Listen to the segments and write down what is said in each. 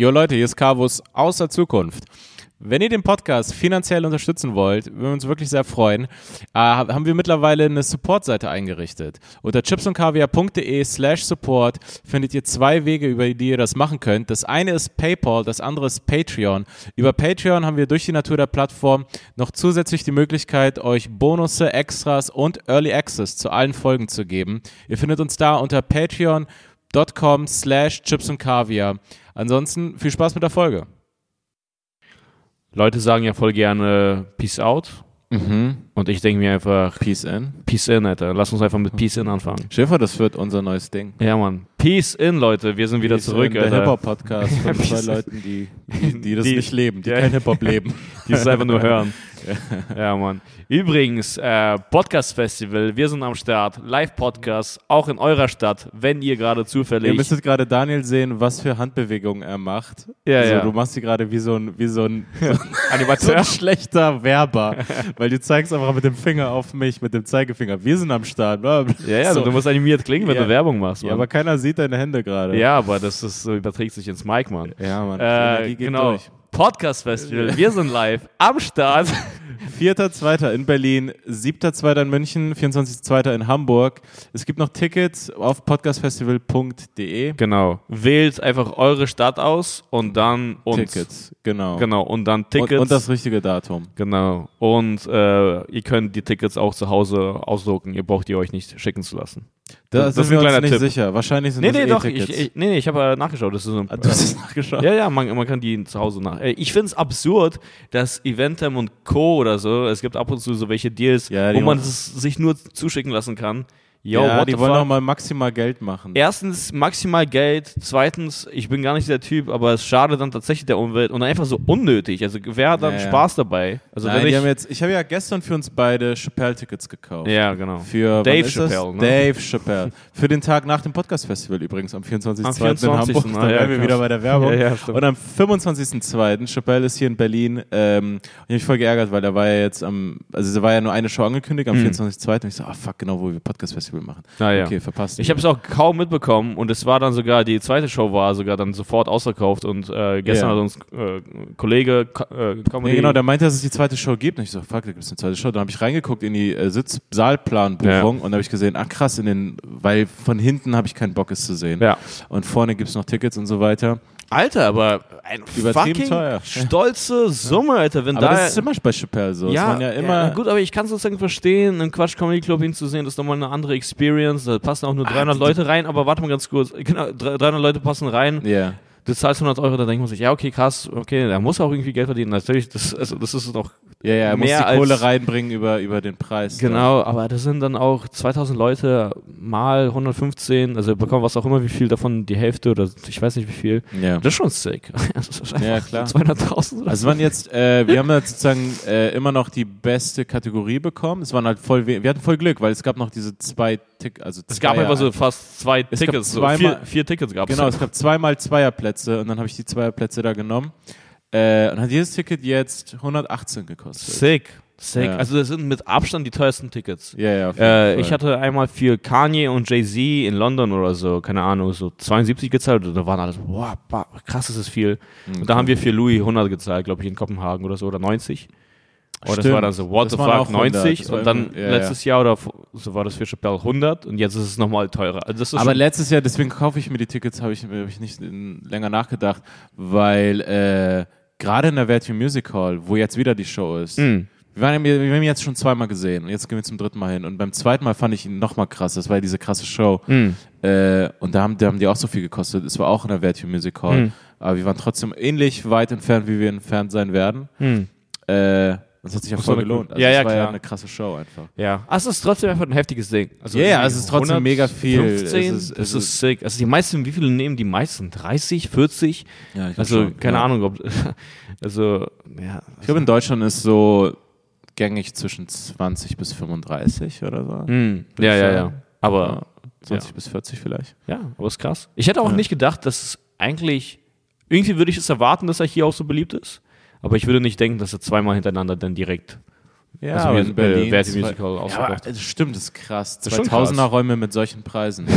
Jo Leute, hier ist Carvus aus der Zukunft. Wenn ihr den Podcast finanziell unterstützen wollt, würden wir uns wirklich sehr freuen, äh, haben wir mittlerweile eine Support-Seite eingerichtet. Unter chipsundkaviar.de slash support findet ihr zwei Wege, über die ihr das machen könnt. Das eine ist PayPal, das andere ist Patreon. Über Patreon haben wir durch die Natur der Plattform noch zusätzlich die Möglichkeit, euch Bonusse, Extras und Early Access zu allen Folgen zu geben. Ihr findet uns da unter patreon.com slash chipsundkaviar. Ansonsten viel Spaß mit der Folge. Leute sagen ja voll gerne Peace out. Mhm. Und ich denke mir einfach, Peace in. Peace in, Alter. Lass uns einfach mit Peace in anfangen. Schäfer, das wird unser neues Ding. Ja, Mann. Peace in, Leute. Wir sind wieder Peace zurück, in, der Alter. Hip-Hop-Podcast von zwei. Leuten, die, die, die das Die- nicht leben, die Ja. kein Hip-Hop leben. Die es einfach nur hören. Ja, Mann. Übrigens, äh, Podcast Festival, wir sind am Start. Live-Podcast, auch in eurer Stadt, wenn ihr gerade Ihr zufällig. müsstet gerade Daniel sehen, was für Handbewegungen er macht. Ja, also, ja. Du machst sie gerade wie so ein, wie so ein, so ein schlechter Werber, weil du zeigst einfach mit dem Finger auf mich, mit dem Zeigefinger. Wir sind am Start. Ja, ja, so. du musst animiert klingen, wenn Ja. du Werbung machst, ja, Mann. aber keiner sieht deine Hände gerade. Ja, aber das ist, so überträgt sich ins Mic, Mann. ja Mann. Äh, genau. durch. Podcast Festival, wir sind live am Start. 4.2. in Berlin, 7.2. in München, 24.2. in Hamburg. Es gibt noch Tickets auf podcastfestival.de. Genau. Wählt einfach eure Stadt aus und dann uns. Tickets, genau. Genau. Und dann Tickets. Und, und das richtige Datum. genau. Und äh, ihr könnt die Tickets auch zu Hause ausdrucken. Ihr braucht die euch nicht schicken zu lassen. Da Das sind ist wir uns nicht Tipp. sicher. Wahrscheinlich sind Nee, das nee, doch. Ich, ich, nee, nee, ich habe äh, nachgeschaut. Das ist so ein, Ah, Du hast es nachgeschaut? Ja, ja, man, man kann die zu Hause nach. Äh, Ich finde es absurd, dass Eventem und Co. oder so, es gibt ab und zu so welche Deals, Ja, wo man es sich nur zuschicken lassen kann. Yo, ja, die wollen fuck? mal maximal Geld machen. Erstens maximal Geld, zweitens, ich bin gar nicht der Typ, aber es schadet dann tatsächlich der Umwelt und einfach so unnötig. Also wer hat dann Ja, ja. Spaß dabei? Also Nein, ich, haben jetzt, ich habe ja gestern für uns beide Chappelle-Tickets gekauft. ja, genau. Für Dave? Chappelle, ne? Dave Chappelle. Für den Tag nach dem Podcast-Festival übrigens, am 24.02. Am in 24.. Hamburg. Ah, Da ja, wären wir wieder bei der Werbung. Ja, ja, und am 25.02. Chappelle ist hier in Berlin. Ähm, und ich habe mich voll geärgert, weil da war ja jetzt am, also da war ja nur eine Show angekündigt, am Mhm. 24.02. Und ich so, ah fuck, genau, wo wir Podcast-Festival machen. Ah, ja. Okay, verpasst. Ich habe es auch kaum mitbekommen und es war dann sogar, die zweite Show war sogar dann sofort ausverkauft und äh, gestern Ja. hat uns äh, Kollege Ko- äh, Comedy Nee, genau, der meinte, dass es die zweite Show gibt. Und ich so, fuck, da gibt es eine zweite Show. Dann habe ich reingeguckt in die äh, Sitzsaalplanbuchung Ja. und da habe ich gesehen, ach krass, in den, weil von hinten habe ich keinen Bock, es zu sehen. Ja. Und vorne gibt es noch Tickets und so weiter. Alter, aber ein fucking teuer. stolze Summe, Alter. Wenn Aber da das ist immer bei Chappelle so. ja, es ja immer. ja, gut, aber ich kann sozusagen verstehen, im Quatsch Comedy Club hinzusehen, das ist nochmal eine andere Experience. Da passen auch nur 300 die- Leute rein, aber warte mal ganz kurz. Genau, 300 Leute passen rein. Ja. Du zahlst 100 Euro, da denkt man sich, ja, okay, krass, okay, da muss auch irgendwie Geld verdienen. Natürlich, das, also, das ist doch Ja, ja, er muss Mehr die Kohle reinbringen über, über den Preis. Genau, aber das sind dann auch 2000 Leute mal 115, also bekommen was auch immer, wie viel davon, die Hälfte oder ich weiß nicht wie viel. Ja. Das ist schon sick. Das ist Ja, klar. 200.000 oder Also waren jetzt, äh, wir haben jetzt sozusagen äh, immer noch die beste Kategorie bekommen. Es waren halt voll, wir hatten voll Glück, weil es gab noch diese zwei Tick, also Es gab einfach so fast zwei Es Tickets, so vier, vier Tickets gab es. Genau, es gab zweimal Zweierplätze und dann habe ich die Zweierplätze da genommen. Äh, und hat jedes Ticket jetzt 118 gekostet. Sick, sick. Ja. Also das sind mit Abstand die teuersten Tickets. Ja, ja, Äh, ich hatte einmal für Kanye und Jay-Z in London oder so, keine Ahnung, so 72 gezahlt. Und da waren alles, wow, ba- krass, ist das viel. Und da haben wir für Louis 100 gezahlt, glaube ich, in Kopenhagen oder so, oder 90. Und das war dann so, what Das the fuck, auch 100. 90. Das war Und dann ja, letztes Jahr oder so war das für Chappelle 100 und jetzt ist es nochmal teurer. Also Aber letztes Jahr, deswegen kaufe ich mir die Tickets, habe ich, hab ich nicht in, länger nachgedacht, weil äh, gerade in der Vertu Music Hall, wo jetzt wieder die Show ist, Mm. wir, waren, ja- wir haben ihn jetzt schon zweimal gesehen und jetzt gehen wir zum dritten Mal hin. Und beim zweiten Mal fand ich ihn noch mal krass, das war ja diese krasse Show. Mm. Äh, und da haben, da haben die auch so viel gekostet. Es war auch in der Vertu Music Hall. Mhm. Aber wir waren trotzdem ähnlich weit entfernt, wie wir entfernt sein werden. Mm. Äh, das hat sich ja Das voll war gelohnt. Also Ja, ja, war ja klar. eine krasse Show einfach. Ja, also es ist trotzdem einfach ein heftiges Ding. Also Ja, ja, irgendwie es ist trotzdem mega viel. 15, Es ist- das es ist, sick. Also die meisten, wie viele nehmen die meisten? 30, 40? Ja, ich Also schon, keine ja. Ahnung, ob also ja. Ich glaube, in Deutschland ist so gängig zwischen 20 bis 35 oder so. Hm, ja, ja, ja. Aber Ja, 20 bis 40 vielleicht. ja, aber ist krass. Ich hätte auch Ja. nicht gedacht, dass es eigentlich irgendwie würde ich es erwarten, dass er hier auch so beliebt ist. Aber ich würde nicht denken, dass er zweimal hintereinander dann direkt Ja, Also aber in Berlin. äh, Verti zwei- Music Hall ja, das stimmt, das ist krass. Das ist schon 2000er Räume mit solchen Preisen.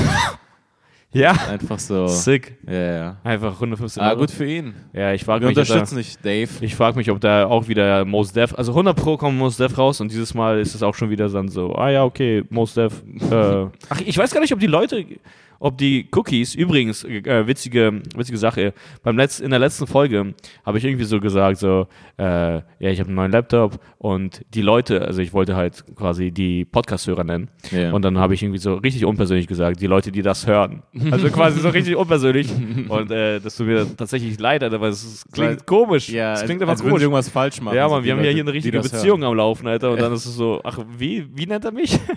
Ja. Einfach so. Sick. Ja, ja. Einfach 115 Ah, Euro. gut für ihn. Ja, ich frage Wir mich, ob da, unterstützen dich, Dave. ich frag mich, ob da auch wieder Mos Def, also 100 Pro kommt Mos Def raus und dieses Mal ist es auch schon wieder dann so, ah ja, okay, Mos Def. Äh, ach, ich weiß gar nicht, ob die Leute, ob die Cookies, übrigens, äh, witzige, witzige Sache, beim Letz-, in der letzten Folge habe ich irgendwie so gesagt, so, äh, ja, ich habe einen neuen Laptop und die Leute, also ich wollte halt quasi die Podcast-Hörer nennen Ja. und dann habe ich irgendwie so richtig unpersönlich gesagt, die Leute, die das hören. Also quasi so richtig unpersönlich und äh, das tut mir tatsächlich leid, Alter, weil es klingt komisch. ja, es klingt als einfach sie komisch. irgendwas falsch machen. Ja, die wir haben ja hier eine richtige Beziehung am Laufen, Alter. Und dann ist es so, ach, wie, wie nennt er mich?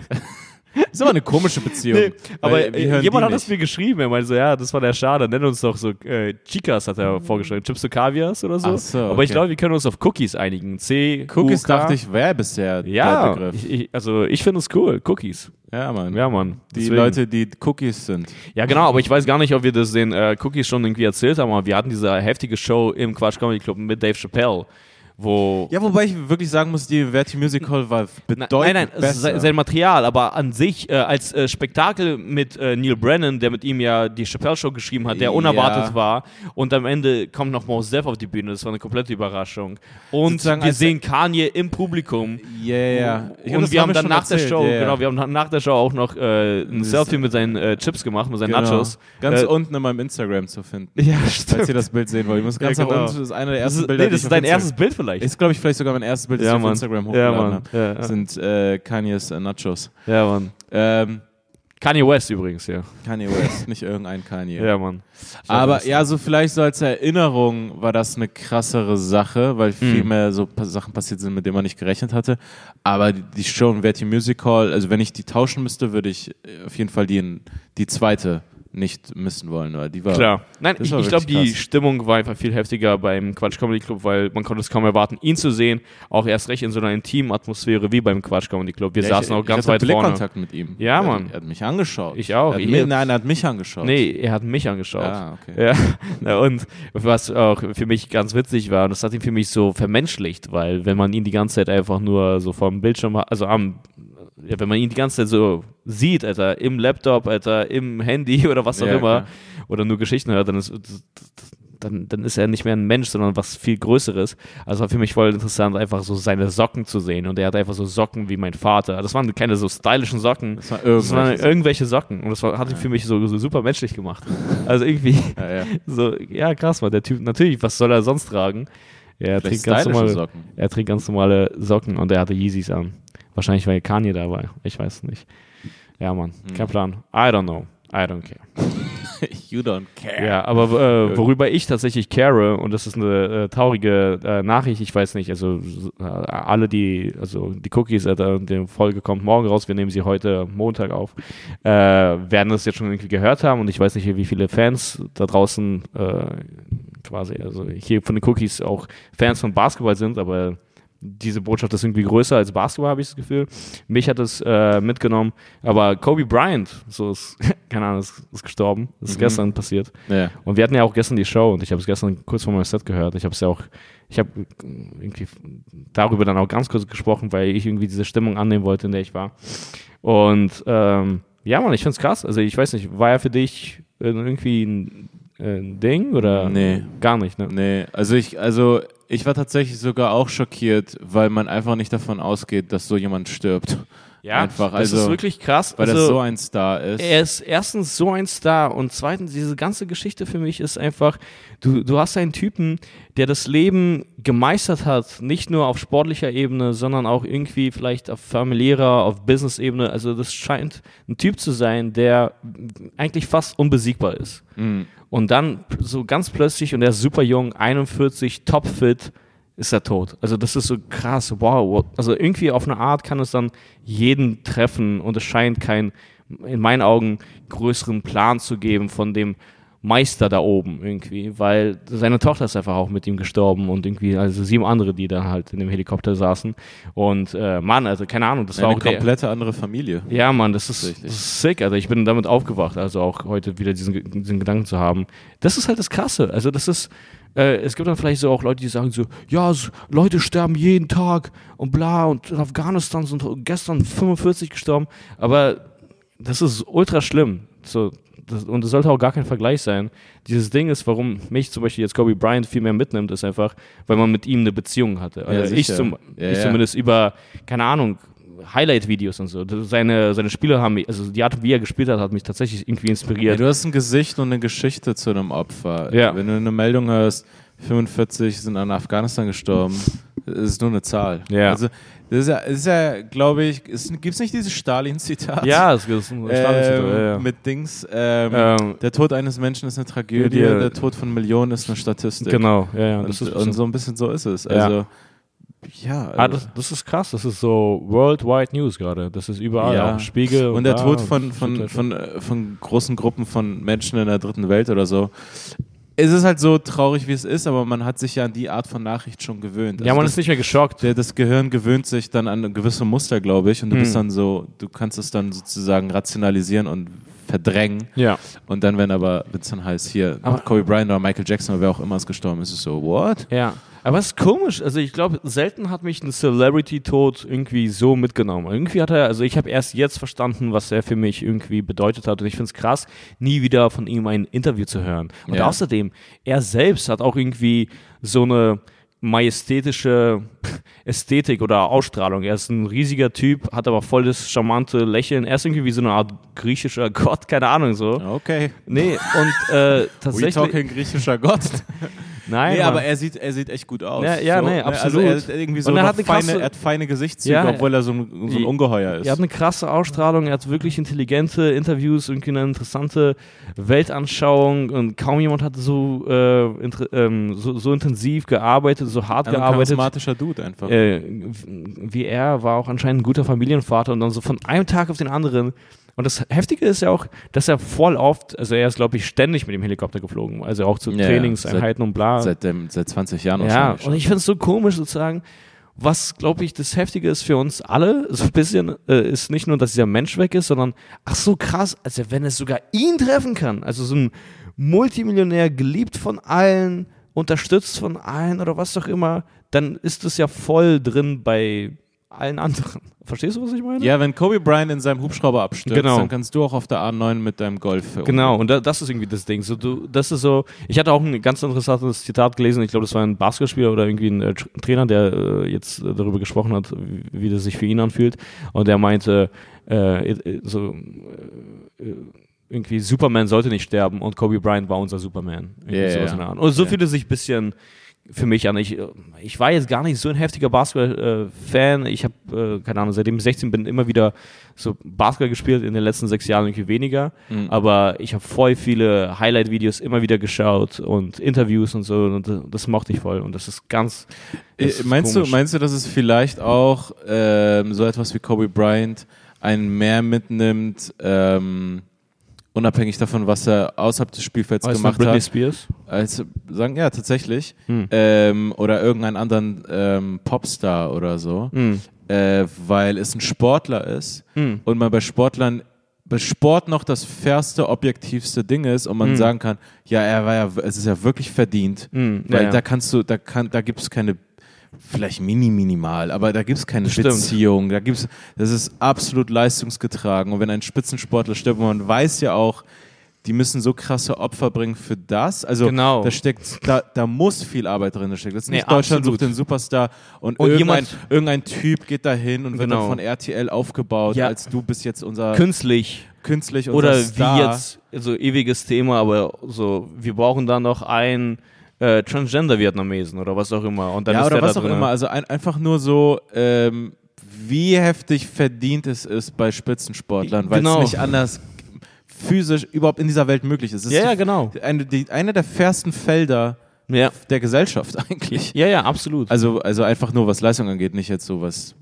Hören. Ist aber eine komische Beziehung. Nee, aber äh, jemand hat es mir geschrieben. Er meinte so, ja, das war der Schade. Nenn uns doch so äh, Chicas, hat er vorgeschlagen. Chips to Kavias oder so. So, Aber ich okay. glaube, wir können uns auf Cookies einigen. C, Cookies U, dachte ich, wäre bisher der Ja, Begriff. ich, ich, also ich finde es cool. Cookies. ja, Mann. Ja, Mann. Die Deswegen. Leute, die Cookies sind. Ja, genau, aber ich weiß gar nicht, ob wir das den äh, Cookies schon irgendwie erzählt haben, aber wir hatten diese heftige Show im Quatsch Comedy Club mit Dave Chappelle, wo Ja, wobei ich wirklich sagen muss, die Verti Music Hall war bedeutend nein, nein, besser. sein, Material, aber an sich äh, als äh, Spektakel mit äh, Neil Brennan, der mit ihm ja die Chappelle Show geschrieben hat, der Ja. unerwartet war und am Ende kommt noch Mos Def auf die Bühne, das war eine komplette Überraschung. Und Sozusagen wir sehen Kanye im Publikum. Ja, ja, ja. Glaub, und das wir haben dann nach der erzählt. Show, ja, ja. genau, wir haben nach der Show auch noch äh, ein Selfie mit seinen äh, Chips gemacht, mit seinen Genau. Nachos. Ganz Äh, unten in meinem Instagram zu finden. Ja, Falls ihr das Bild sehen wollt. Ich muss ganz Ja, genau. unten, das ist einer der ersten Bilder, nee, das ist dein erstes Bild vielleicht. Ist, glaube ich, vielleicht sogar mein erstes Bild, das Ja, ich auf. Instagram Ja, hochgeladen Mann. habe. Ja, ja. Sind äh, Kanye's äh, Nachos. ja, Mann. Ähm, Kanye West übrigens, ja. Kanye West, nicht irgendein Kanye. Ja, Mann. Aber ja, so vielleicht so als Erinnerung war das eine krassere Sache, weil viel Mhm. mehr so Sachen passiert sind, mit denen man nicht gerechnet hatte. Aber die, die Show in Verti Music Hall, also wenn ich die tauschen müsste, würde ich äh, auf jeden Fall die, die zweite nicht missen wollen, weil die war Klar. Nein, ich, ich glaube, die. Stimmung war einfach viel heftiger beim Quatsch Comedy Club, weil man konnte es kaum erwarten, ihn zu sehen. Auch erst recht in so einer intimen Atmosphäre wie beim Quatsch Comedy Club. Wir Ja, saßen ich, auch ganz ich hatte weit vorne. Blickkontakt mit ihm. Ja, er, Mann. Er hat mich angeschaut. Ich auch. Er Ich- mich, nein, er hat mich angeschaut. Nee, er hat mich angeschaut. Ah, okay. Ja, und was auch für mich ganz witzig war, und das hat ihn für mich so vermenschlicht, weil wenn man ihn die ganze Zeit einfach nur so vom Bildschirm, hat, also am, ja, wenn man ihn die ganze Zeit so sieht, Alter, im Laptop, Alter, im Handy oder was auch Ja, immer, klar. oder nur Geschichten hört, dann ist, dann, dann ist er nicht mehr ein Mensch, sondern was viel Größeres. Also war für mich voll interessant, einfach so seine Socken zu sehen. Und er hat einfach so Socken wie mein Vater. Das waren keine so stylischen Socken. Das war Das waren irgendwelche Socken. Und das war, hat ihn für mich so, so super menschlich gemacht. Also irgendwie, Ja, ja. so, ja, krass, man, der Typ, natürlich, was soll er sonst tragen? Ja, er, trägt ganz normale, Socken. er trägt ganz normale Socken und er hatte Yeezys an. Wahrscheinlich, weil Kanye da war. Ich weiß nicht. Ja, Mann, Hm. kein Plan. I don't know. I don't care. You don't care. Ja, aber äh, worüber ich tatsächlich care, und das ist eine äh, traurige äh, Nachricht, ich weiß nicht, also äh, alle, die, also die Cookies, äh, die Folge kommt morgen raus, wir nehmen sie heute Montag auf, äh, werden das jetzt schon irgendwie gehört haben und ich weiß nicht, wie viele Fans da draußen äh, quasi, also hier von den Cookies auch Fans von Basketball sind, aber diese Botschaft ist irgendwie größer als Basketball, habe ich das Gefühl. Mich hat es äh, mitgenommen, aber Kobe Bryant, so ist, keine Ahnung, ist, ist gestorben, das ist Mhm. gestern passiert. Ja. Und wir hatten ja auch gestern die Show und ich habe es gestern kurz vor meinem Set gehört. Ich habe es ja auch, ich habe irgendwie darüber dann auch ganz kurz gesprochen, weil ich irgendwie diese Stimmung annehmen wollte, in der ich war. Und ähm, ja, Mann, ich finde es krass. Also ich weiß nicht, war er für dich irgendwie ein, ein Ding oder Nee. gar nicht, ne? Nee, also ich, also ich war tatsächlich sogar auch schockiert, weil man einfach nicht davon ausgeht, dass so jemand stirbt. Einfach, das ist also, wirklich krass. Weil also, das so ein Star ist. Er ist erstens so ein Star und zweitens, diese ganze Geschichte für mich ist einfach, du, du hast einen Typen, der das Leben gemeistert hat, nicht nur auf sportlicher Ebene, sondern auch irgendwie vielleicht auf familiärer, auf Business-Ebene. Also das scheint ein Typ zu sein, der eigentlich fast unbesiegbar ist. Mhm. Und dann so ganz plötzlich, und er ist super jung, 41, topfit, ist er tot. Also das ist so krass, wow. Also irgendwie auf eine Art kann es dann jeden treffen und es scheint keinen, in meinen Augen, größeren Plan zu geben von dem Meister da oben irgendwie, weil seine Tochter ist einfach auch mit ihm gestorben und irgendwie, also sieben andere, die da halt in dem Helikopter saßen. Und äh, Mann, also keine Ahnung, das war Eine auch der, komplette andere Familie. ja, Mann, das ist, Richtig. das ist sick. Also ich bin damit aufgewacht, also auch heute wieder diesen, diesen Gedanken zu haben. Das ist halt das Krasse. Also das ist, äh, es gibt dann vielleicht so auch Leute, die sagen so, ja, so, Leute sterben jeden Tag und bla und in Afghanistan sind gestern 45 gestorben. Aber das ist ultra schlimm. So, das, und das sollte auch gar kein Vergleich sein. Dieses Ding ist, warum mich zum Beispiel jetzt Kobe Bryant viel mehr mitnimmt, ist einfach, weil man mit ihm eine Beziehung hatte. Also ich, sicher. zum, Ja, ich ja. zumindest über, keine Ahnung, Highlight-Videos und so. Seine, seine Spiele haben mich, also die Art, wie er gespielt hat, hat mich tatsächlich irgendwie Ja, inspiriert. du hast ein Gesicht und eine Geschichte zu einem Opfer. Ja. Wenn du eine Meldung hörst, 45 sind an Afghanistan gestorben, ist es nur eine Zahl. Ja. Also, das ist ja, ist ja glaube ich, gibt es nicht dieses Stalin-Zitat? ja, das ist ein Ähm, ja, ja. Mit Dings, ähm, Ähm, der Tod eines Menschen ist eine Tragödie, die- der Tod von Millionen ist eine Statistik. Genau, ja, ja. Und, und so ein bisschen so ist es. Ja. Also, ja. ah, also- das, das ist krass, das ist so worldwide News gerade. Das ist überall, Ja. auch Spiegel. Und der da, Tod von, von, ist- von, äh, von großen Gruppen von Menschen in der dritten Welt oder so. Es ist halt so traurig, wie es ist, aber man hat sich ja an die Art von Nachricht schon gewöhnt. Ja, Also man das, ist nicht mehr geschockt. der, das Gehirn gewöhnt sich dann an gewisse Muster, glaube ich, und du Hm. bist dann so, du kannst es dann sozusagen rationalisieren und verdrängen. Ja. Und dann, wenn aber, wenn es dann heißt, hier, Aber- Kobe Bryant oder Michael Jackson oder wer auch immer ist gestorben, ist es so, what? Ja. Aber es ist komisch. Also ich glaube, selten hat mich ein Celebrity-Tod irgendwie so mitgenommen. Irgendwie hat er, also ich habe erst jetzt verstanden, was er für mich irgendwie bedeutet hat. Und ich finde es krass, nie wieder von ihm ein Interview zu hören. Und Ja. außerdem, er selbst hat auch irgendwie so eine majestätische Ästhetik oder Ausstrahlung. Er ist ein riesiger Typ, hat aber voll das charmante Lächeln. Er ist irgendwie wie so eine Art griechischer Gott, keine Ahnung so. Okay. Nee, und äh, We tatsächlich. talking griechischer Gott. Nein, nee, aber er sieht, er sieht echt gut aus. Ja, ja, nee, ne? Also absolut. er hat irgendwie so Und er hat eine feine, krasse- er hat feine Gesichtszüge, Ja, obwohl er so ein, so ein Ungeheuer ist. Er hat eine krasse Ausstrahlung, er hat wirklich intelligente Interviews, irgendwie eine interessante Weltanschauung und kaum jemand hat so, äh, ähm, so, so intensiv gearbeitet, so hart ein gearbeitet. charismatischer Dude einfach. Äh, wie er war auch anscheinend ein guter Familienvater und dann so von einem Tag auf den anderen. Und das Heftige ist ja auch, dass er voll oft, also er ist glaube ich ständig mit dem Helikopter geflogen, also auch zu Ja, Trainingseinheiten und bla. Seit, dem, seit 20 Jahren Ja, und ich finde es so komisch sozusagen, was, glaube ich, das Heftige ist für uns alle, so ein bisschen, äh, ist nicht nur, dass dieser Mensch weg ist, sondern, ach so krass, also wenn es sogar ihn treffen kann, also so ein Multimillionär, geliebt von allen, unterstützt von allen oder was auch immer, dann ist es ja voll drin bei allen anderen. Verstehst du, was ich meine? Ja, wenn Kobe Bryant in seinem Hubschrauber abstürzt, Genau. dann kannst du auch auf der A9 mit deinem Golf. Genau, und da, das ist irgendwie das Ding. So, du, das ist so, ich hatte auch ein ganz interessantes Zitat gelesen, ich glaube, das war ein Basketballspieler oder irgendwie ein äh, Tr- Trainer, der äh, jetzt äh, darüber gesprochen hat, wie, wie das sich für ihn anfühlt. Und der meinte, äh, so, äh, irgendwie Superman sollte nicht sterben und Kobe Bryant war unser Superman. Der Art. Und so fühlt es sich ein bisschen für mich an. Ich, äh, ich war jetzt gar nicht so ein heftiger Basketball-Fan. ich habe, äh, keine Ahnung, seitdem ich 16 bin, immer wieder so Basketball gespielt, in den letzten sechs Jahren irgendwie weniger. Mhm. Aber ich habe voll viele Highlight-Videos immer wieder geschaut und Interviews und so. Und das, mochte ich voll. Und das ist ganz. Äh, Das ist meinst, komisch. du, meinst du, dass es vielleicht auch ähm, so etwas wie Kobe Bryant einen mehr mitnimmt, ähm, unabhängig davon, was er außerhalb des Spielfelds du, gemacht Britney hat? Spears? Als sagen, ja, tatsächlich. Hm. Ähm, oder irgendeinen anderen ähm, Popstar oder so. Hm. Äh, weil es ein Sportler ist Hm. und man bei Sportlern bei Sport noch das fairste, objektivste Ding ist und man Hm. sagen kann, ja, er war ja, es ist ja wirklich verdient, Hm. weil Ja, ja. da kannst du, da kann, da gibt es keine, vielleicht mini minimal, aber da gibt es keine Stimmt. Beziehung, da gibt's, das ist absolut leistungsgetragen und wenn ein Spitzensportler stirbt, man weiß ja auch, die müssen so krasse Opfer bringen für das. Also Genau. da steckt, da, da muss viel Arbeit drin stecken. Das ist Nee, nicht Deutschland absolut. sucht den Superstar und, Und irgendein, jemand- irgendein Typ geht dahin und wird Genau. dann von RTL aufgebaut, Ja. als du bist jetzt unser Künstlich. künstlich unser Oder Star. wie jetzt, so ewiges Thema, aber so, wir brauchen da noch einen äh, Transgender-Vietnamesen oder was auch immer. Und dann ja, ist oder der was auch immer. Also ein, einfach nur so, ähm, wie heftig verdient es ist bei Spitzensportlern, weil Genau. es nicht anders physisch überhaupt in dieser Welt möglich ist. Es Ja, ist ja, genau. Eine, die, eine der fairsten Felder Ja. der Gesellschaft eigentlich. ja, ja, absolut. Also, also einfach nur was Leistung angeht, nicht jetzt so was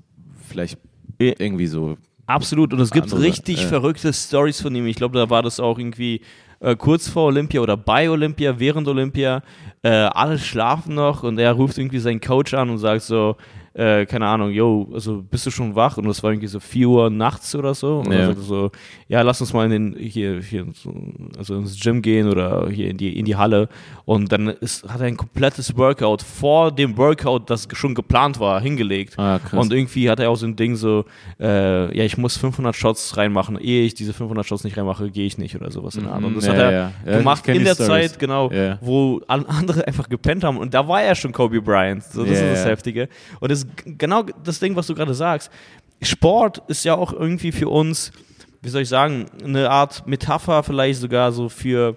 vielleicht irgendwie so. Absolut. Und es gibt Andere, richtig äh. verrückte Stories von ihm. Ich glaube, da war das auch irgendwie äh, kurz vor Olympia oder bei Olympia, während Olympia. Äh, alle schlafen noch und er ruft irgendwie seinen Coach an und sagt so, äh, keine Ahnung, yo, also bist du schon wach? Und das war irgendwie so 4 Uhr nachts oder so. Und Ja. so, ja, lass uns mal in den, hier, hier, so, also ins Gym gehen oder hier in die, in die Halle. Und dann ist, hat er ein komplettes Workout vor dem Workout, das schon geplant war, hingelegt. Ah. Und irgendwie hat er auch so ein Ding so, äh, ja, ich muss 500 Shots reinmachen. Ehe ich diese 500 Shots nicht reinmache, gehe ich nicht oder sowas in der Art. Und das Mhm, hat ja, er ja. Ja, gemacht in der Stories. Zeit, genau, Ja. wo an- andere einfach gepennt haben. Und da war er schon Kobe Bryant. So, das Ja, ist das ja. Heftige. Und das genau das Ding, was du gerade sagst. Sport ist ja auch irgendwie für uns, wie soll ich sagen, eine Art Metapher vielleicht sogar so für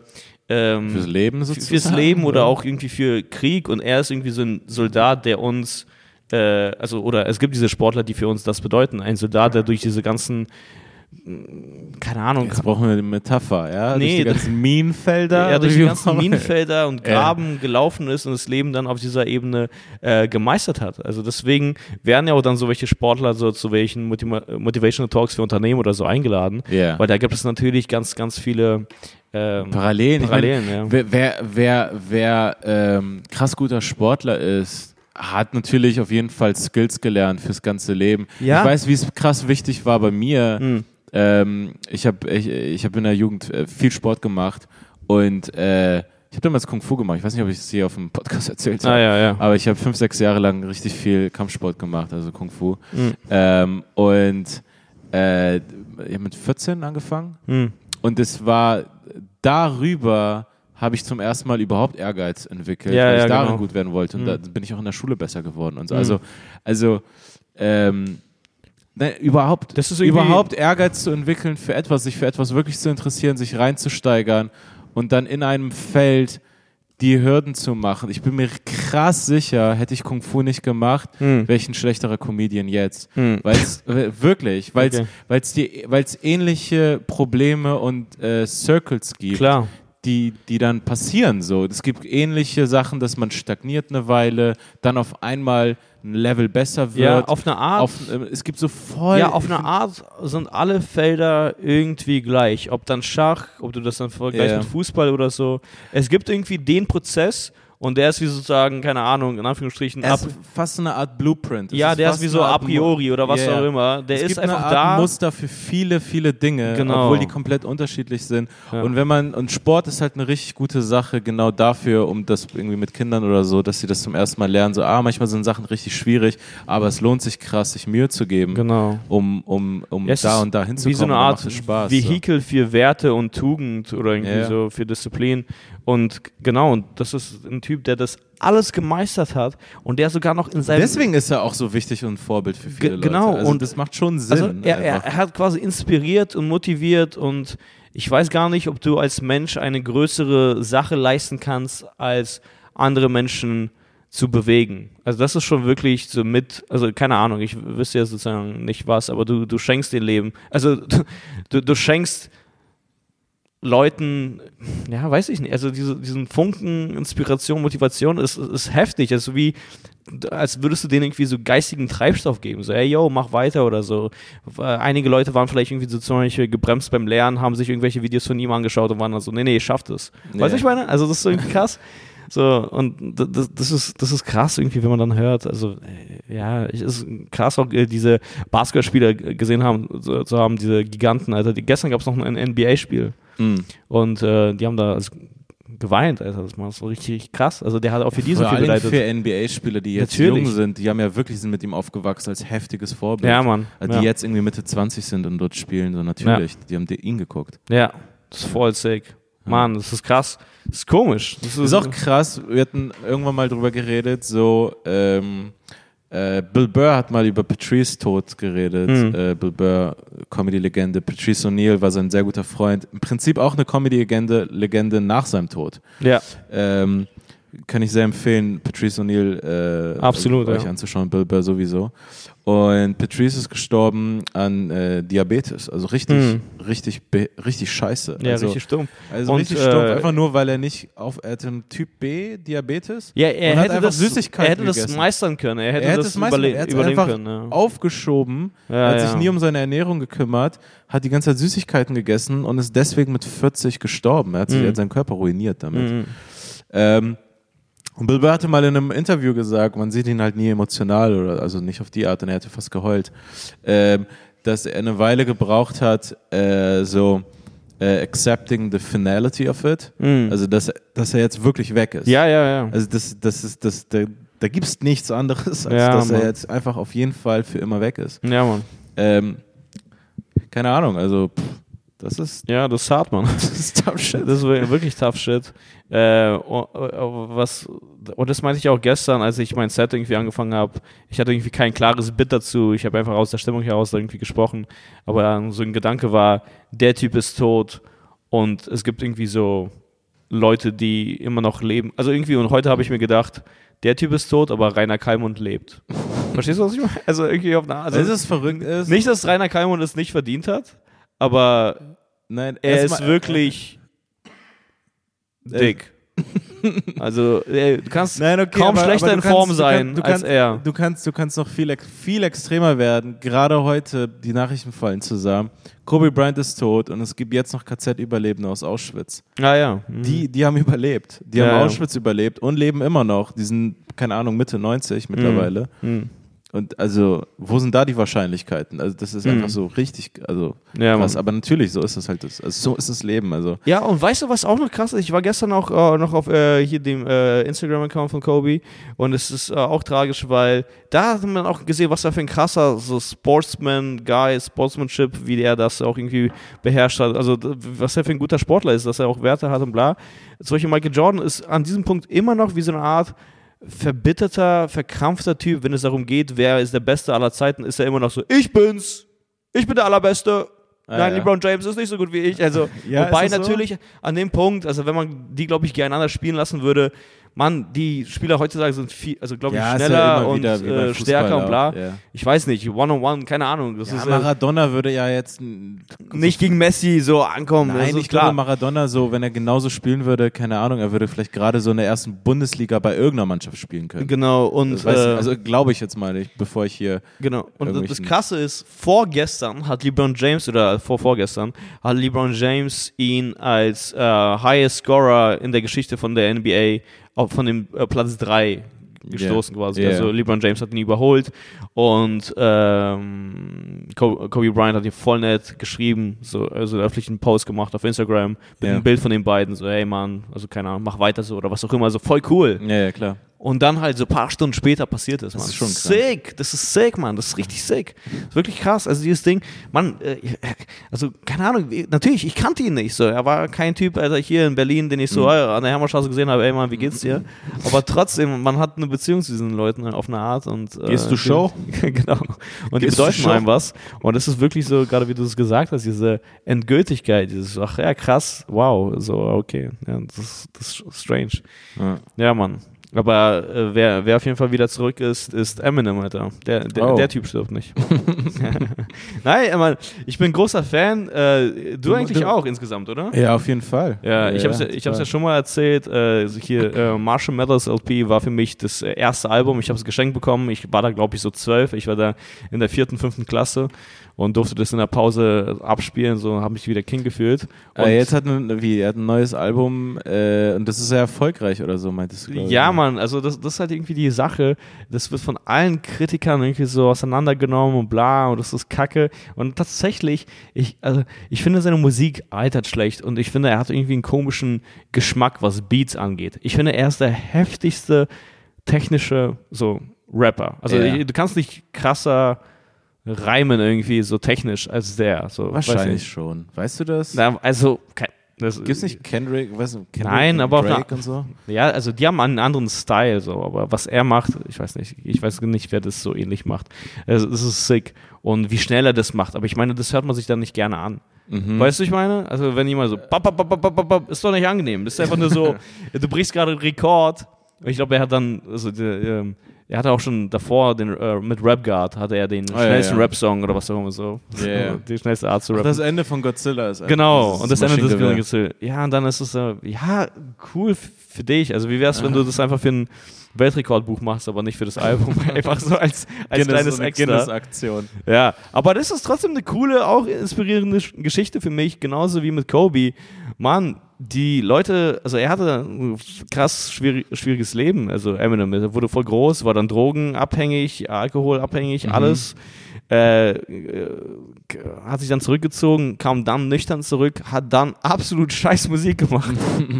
ähm, Fürs Leben sozusagen? fürs Leben oder Ja. auch irgendwie für Krieg und er ist irgendwie so ein Soldat, der uns äh, also oder es gibt diese Sportler, die für uns das bedeuten. Ein Soldat, der durch diese ganzen keine Ahnung, Jetzt brauchen wir eine Metapher, ja? Nee, Durch die ganzen Minenfelder? ja, durch die ganzen Minenfelder und Ja. Graben gelaufen ist und das Leben dann auf dieser Ebene äh, gemeistert hat. Also deswegen werden ja auch dann so welche Sportler so zu welchen Motiva Motivational Talks für Unternehmen oder so eingeladen, Ja. weil da gibt es natürlich ganz, ganz viele ähm, Parallelen. Parallelen, meine, ja. Wer, wer, wer, wer ähm, krass guter Sportler ist, hat natürlich auf jeden Fall Skills gelernt fürs ganze Leben. Ja. Ich weiß, wie es krass wichtig war bei mir. Hm. Ähm, ich habe ich, ich hab in der Jugend äh, viel Sport gemacht und äh, ich habe damals Kung Fu gemacht. Ich weiß nicht, ob ich es hier auf dem Podcast erzählt habe. Ah, ja, ja. Aber ich habe fünf, sechs Jahre lang richtig viel Kampfsport gemacht, also Kung Fu. Hm. Ähm, und äh, ich habe mit 14 angefangen. Hm. Und es war darüber habe ich zum ersten Mal überhaupt Ehrgeiz entwickelt, Ja, weil ich darin genau. gut werden wollte. Und Mhm. da bin ich auch in der Schule besser geworden und so. Mhm. Also, also ähm, ne, überhaupt, Das ist überhaupt Ehrgeiz zu entwickeln für etwas, sich für etwas wirklich zu interessieren, sich reinzusteigern und dann in einem Feld die Hürden zu machen. Ich bin mir krass sicher, hätte ich Kung Fu nicht gemacht, Hm. wäre ich ein schlechterer Comedian jetzt. Hm. Weil es wirklich, weil es Okay. weil's die, weil's ähnliche Probleme und äh, Circles gibt, Klar. Die, die dann passieren. So, es gibt ähnliche Sachen, dass man stagniert eine Weile, dann auf einmal ein Level besser wird. Ja, auf eine Art. Auf, äh, es gibt so voll. Ja, auf eine Art sind alle Felder irgendwie gleich. Ob dann Schach, ob du das dann vergleichst Ja. mit Fußball oder so. Es gibt irgendwie den Prozess und der ist wie sozusagen, keine Ahnung, in Anführungsstrichen, Er ist fast so eine Art Blueprint. Es ja, der ist wie so a priori oder was ja. auch immer. Der es ist gibt einfach eine Art da. Muster für viele, viele Dinge, Genau. obwohl die komplett unterschiedlich sind. Ja. Und wenn man und Sport ist halt eine richtig gute Sache, genau dafür, um das irgendwie mit Kindern oder so, dass sie das zum ersten Mal lernen. So, ah, manchmal sind Sachen richtig schwierig, aber es lohnt sich krass, sich Mühe zu geben, Genau. um, um, um Ja, da und da hinzukommen. Wie so eine Art Spaß. Vehikel für Werte und Tugend oder irgendwie Ja, so für Disziplin. Und genau, und das ist ein Typ, der das alles gemeistert hat und der sogar noch in seinem Deswegen ist er auch so wichtig und ein Vorbild für viele Ge- genau, Leute. Also und- das macht schon Sinn. Also er, er, er hat quasi inspiriert und motiviert und ich weiß gar nicht, ob du als Mensch eine größere Sache leisten kannst, als andere Menschen zu bewegen. Also das ist schon wirklich so mit, also keine Ahnung, ich wüsste ja sozusagen nicht was, aber du, du schenkst den Leben. Also du, du schenkst Leuten, ja, weiß ich nicht, also diese, diesen Funken Inspiration, Motivation ist, ist heftig. Also wie, als würdest du denen irgendwie so geistigen Treibstoff geben. So, ey, yo, mach weiter oder so. Äh, Einige Leute waren vielleicht irgendwie so zum Beispiel gebremst beim Lernen, haben sich irgendwelche Videos von ihm angeschaut und waren dann so, nee, nee, ich schaff das. Ja. Weißt du, ich meine? Also das ist so irgendwie krass. So, und das, das, ist, das ist krass irgendwie, wenn man dann hört. Also, äh, ja, es ist krass auch äh, diese Basketballspieler gesehen haben, so, so haben diese Giganten, Alter. Die, gestern gab es noch ein NBA-Spiel Mhm. und äh, die haben da also, geweint, Alter. Das war so richtig krass. Also, der hat auch für die so Vor viel allem bereitet. für NBA-Spieler, die jetzt Natürlich. jung sind, die haben ja wirklich sind mit ihm aufgewachsen als heftiges Vorbild. Ja, Mann. Also ja. Die jetzt irgendwie Mitte 20 sind und dort spielen, so natürlich. Die haben ihn geguckt. ja, das ist voll sick. Mann, das ist krass. Das ist komisch. Das Das ist auch krass, wir hatten irgendwann mal drüber geredet, so, ähm, äh, Bill Burr hat mal über Patrice Tod geredet. Mhm. Äh, Bill Burr, Comedy-Legende. Patrice O'Neill war sein sehr guter Freund. Im Prinzip auch eine Comedy-Legende Legende nach seinem Tod. ja, Ähm, kann ich sehr empfehlen, Patrice O'Neill äh, Absolut, euch ja. anzuschauen, Bill Burr sowieso. Und Patrice ist gestorben an äh, Diabetes, also richtig, Mhm. richtig, richtig scheiße. ja, also, richtig stumpf. also Und, richtig äh, stumpf, einfach nur, weil er nicht auf, er hatte einen Typ B Diabetes. Ja, er hat hätte, einfach das, Süßigkeiten er hätte das gegessen. meistern können. Er hätte, Er hätte das es meistern- überle er überleben einfach können. Ja. Aufgeschoben, Ja, hat sich nie um seine Ernährung gekümmert, hat die ganze Zeit Süßigkeiten gegessen und ist deswegen mit 40 gestorben. Er hat, sich, Mhm. er hat seinen Körper ruiniert damit. Mhm. Ähm, Und Bill Burr hatte mal in einem Interview gesagt, man sieht ihn halt nie emotional oder also nicht auf die Art, und er hätte fast geheult, ähm, dass er eine Weile gebraucht hat, äh, so äh, accepting the finality of it. Also dass, dass er jetzt wirklich weg ist. Ja, ja, ja. Also das, das ist, das, da, da gibt es nichts anderes, als Ja, dass er Mann. jetzt einfach auf jeden Fall für immer weg ist. Ja, Mann. Ähm, keine Ahnung, also pff, das ist, Ja, das ist hart, Mann. das ist tough shit. Das ist wir- wirklich tough shit. Äh, o- o- was, und das meinte ich auch gestern, als ich mein Set irgendwie angefangen habe. Ich hatte irgendwie kein klares Bit dazu. Ich habe einfach aus der Stimmung heraus irgendwie gesprochen. Aber so ein Gedanke war, der Typ ist tot und es gibt irgendwie so Leute, die immer noch leben. Also irgendwie, und heute habe ich mir gedacht, der Typ ist tot, aber Rainer Kallmund lebt. Verstehst du, was ich meine? Also irgendwie auf eine Art. Also, Also es verrückt ist. nicht, dass Rainer Kallmund es nicht verdient hat, aber nein, er ist erstmal- wirklich dick. Also, ey, du kannst Nein, okay, kaum aber- schlechter aber in du kannst- Form du sein kannst- du als kannst- er. Du kannst, du kannst noch viel, ex- viel extremer werden. Gerade heute, die Nachrichten fallen zusammen. Kobe Bryant ist tot und es gibt jetzt noch KZ-Überlebende aus Auschwitz. Ah ja. Mhm. Die, die haben überlebt. Die Ja, haben ja. Auschwitz überlebt und leben immer noch. Die sind, keine Ahnung, Mitte 90 mittlerweile. Mhm. Und also, wo sind da die Wahrscheinlichkeiten? Also, das ist Mhm. einfach so richtig, also Ja, krass. Aber natürlich, so ist es halt. Das. Also, so ist das Leben. Also, Ja, und weißt du, was auch noch krass ist? Ich war gestern auch äh, noch auf äh, hier dem äh, Instagram-Account von Kobe und es ist äh, auch tragisch, weil da hat man auch gesehen, was er für ein krasser so Sportsman-Guy, Sportsmanship, wie der das auch irgendwie beherrscht hat. Also was er für ein guter Sportler ist, dass er auch Werte hat und bla. Solche Michael Jordan ist an diesem Punkt immer noch wie so eine Art verbitterter, verkrampfter Typ, wenn es darum geht, wer ist der Beste aller Zeiten, ist er immer noch so, ich bin's, ich bin der Allerbeste. Ah, Nein, ja. LeBron James ist nicht so gut wie ich. Also, Ja, wobei das so? natürlich an dem Punkt, also wenn man die, glaube ich, gegeneinander spielen lassen würde, Mann, die Spieler heutzutage sind viel, also glaube ich, Ja, ja schneller immer und äh, stärker und bla. ja. Ich weiß nicht, One-on-One, keine Ahnung. Das ja, ist äh, Maradona würde ja jetzt nicht gegen Messi so ankommen. Nein, ich klar. glaube, Maradona so, wenn er genauso spielen würde, keine Ahnung, er würde vielleicht gerade so in der ersten Bundesliga bei irgendeiner Mannschaft spielen können. Genau, und ich, äh, also glaube ich jetzt mal nicht, bevor ich hier. Genau. Und das Krasse ist, vorgestern hat LeBron James, oder vor vorgestern, hat LeBron James ihn als äh, Highest Scorer in der Geschichte von der NBA von dem äh, Platz 3 gestoßen quasi. Yeah. Also LeBron James hat ihn überholt und ähm, Kobe, Bryant hat ihn voll nett geschrieben, so also einen öffentlichen Post gemacht auf Instagram mit Ja. einem Bild von den beiden, so hey Mann, also keine Ahnung, mach weiter so oder was auch immer, so voll cool. Ja, ja, klar. Und dann halt so ein paar Stunden später passiert es, Das Mann. ist schon krass. sick. Das ist sick, Mann. Das ist richtig sick. Das ist wirklich krass. Also dieses Ding, Mann, äh, also keine Ahnung, natürlich, ich kannte ihn nicht so. Er war kein Typ, Alter, hier in Berlin, den ich so Mhm. äh, an der Hermannstraße gesehen habe, ey Mann, wie geht's dir? Aber trotzdem, man hat eine Beziehung zu diesen Leuten auf eine Art und äh, Gehst du Show? genau. Und die Gehst bedeuten einem was. Und es ist wirklich so, gerade wie du es gesagt hast, diese Endgültigkeit, dieses, ach ja, krass, wow, so, okay. Ja, das, ist- das ist strange. Ja. Ja, Mann. Aber äh, wer, wer auf jeden Fall wieder zurück ist, ist Eminem, Alter. Der, der, Oh. der Typ stirbt nicht. Nein, ich, mein, ich bin großer Fan. Äh, du, eigentlich du- auch insgesamt, oder? ja, auf jeden Fall. Ja, ich habe es ja, ich hab's ja schon mal erzählt. Äh, so hier, äh, Marshall Mathers LP war für mich das erste Album. Ich habe es geschenkt bekommen. Ich war da, glaube ich, so zwölf. Ich war da in der vierten, fünften Klasse und durfte das in der Pause abspielen. So habe mich wieder King gefühlt. Und Äh, jetzt hat ein, wie, er hat ein neues Album äh, und das ist sehr erfolgreich oder so, meintest du? glaub ich. Ja, Mann, also das, das ist halt irgendwie die Sache. Das wird von allen Kritikern irgendwie so auseinandergenommen und bla und das ist kacke. Und tatsächlich, ich, also ich finde seine Musik altert schlecht und ich finde, er hat irgendwie einen komischen Geschmack, was Beats angeht. Ich finde, er ist der heftigste technische so Rapper. Also Ja. du kannst nicht krasser reimen irgendwie so technisch als der. So, weiß Wahrscheinlich nicht. schon. Weißt du das? Na, also, das, Gibt's nicht Kendrick, weißt du, Kendrick Nein, und aber Drake und so? Ja, also die haben einen anderen Style, so, aber was er macht, ich weiß nicht, ich weiß nicht, wer das so ähnlich macht. Es, es ist sick. Und wie schnell er das macht, aber ich meine, das hört man sich dann nicht gerne an. Mhm. Weißt du, ich meine? Also wenn jemand so, bap, bap, bap, bap, bap, ist doch nicht angenehm. Das ist einfach nur so, du brichst gerade einen Rekord. Ich glaube, er hat dann, also der, ähm, er hatte auch schon davor den, äh, mit Rap Guard hatte er den Oh, ja, schnellsten ja. Rap-Song oder was auch immer so. Ja, ja. Die schnellste Art zu rappen. das Ende von Godzilla ist Genau, und das Ende des. Gewinngefühl. Ja, und dann ist es so, ja, cool für dich. Also, wie wär's, wenn du das einfach für ein Weltrekordbuch machst, aber nicht für das Album? einfach so als, als Guinness, kleines so eine Extra. Guinness-Aktion. Ja, aber das ist trotzdem eine coole, auch inspirierende Sch- Geschichte für mich, genauso wie mit Kobe. Mann, die Leute, also er hatte ein krass schwierig, schwieriges Leben. Also Eminem, er wurde voll groß, war dann drogenabhängig, alkoholabhängig, alles. Äh, äh, hat sich dann zurückgezogen, kam dann nüchtern zurück, hat dann absolut scheiß Musik gemacht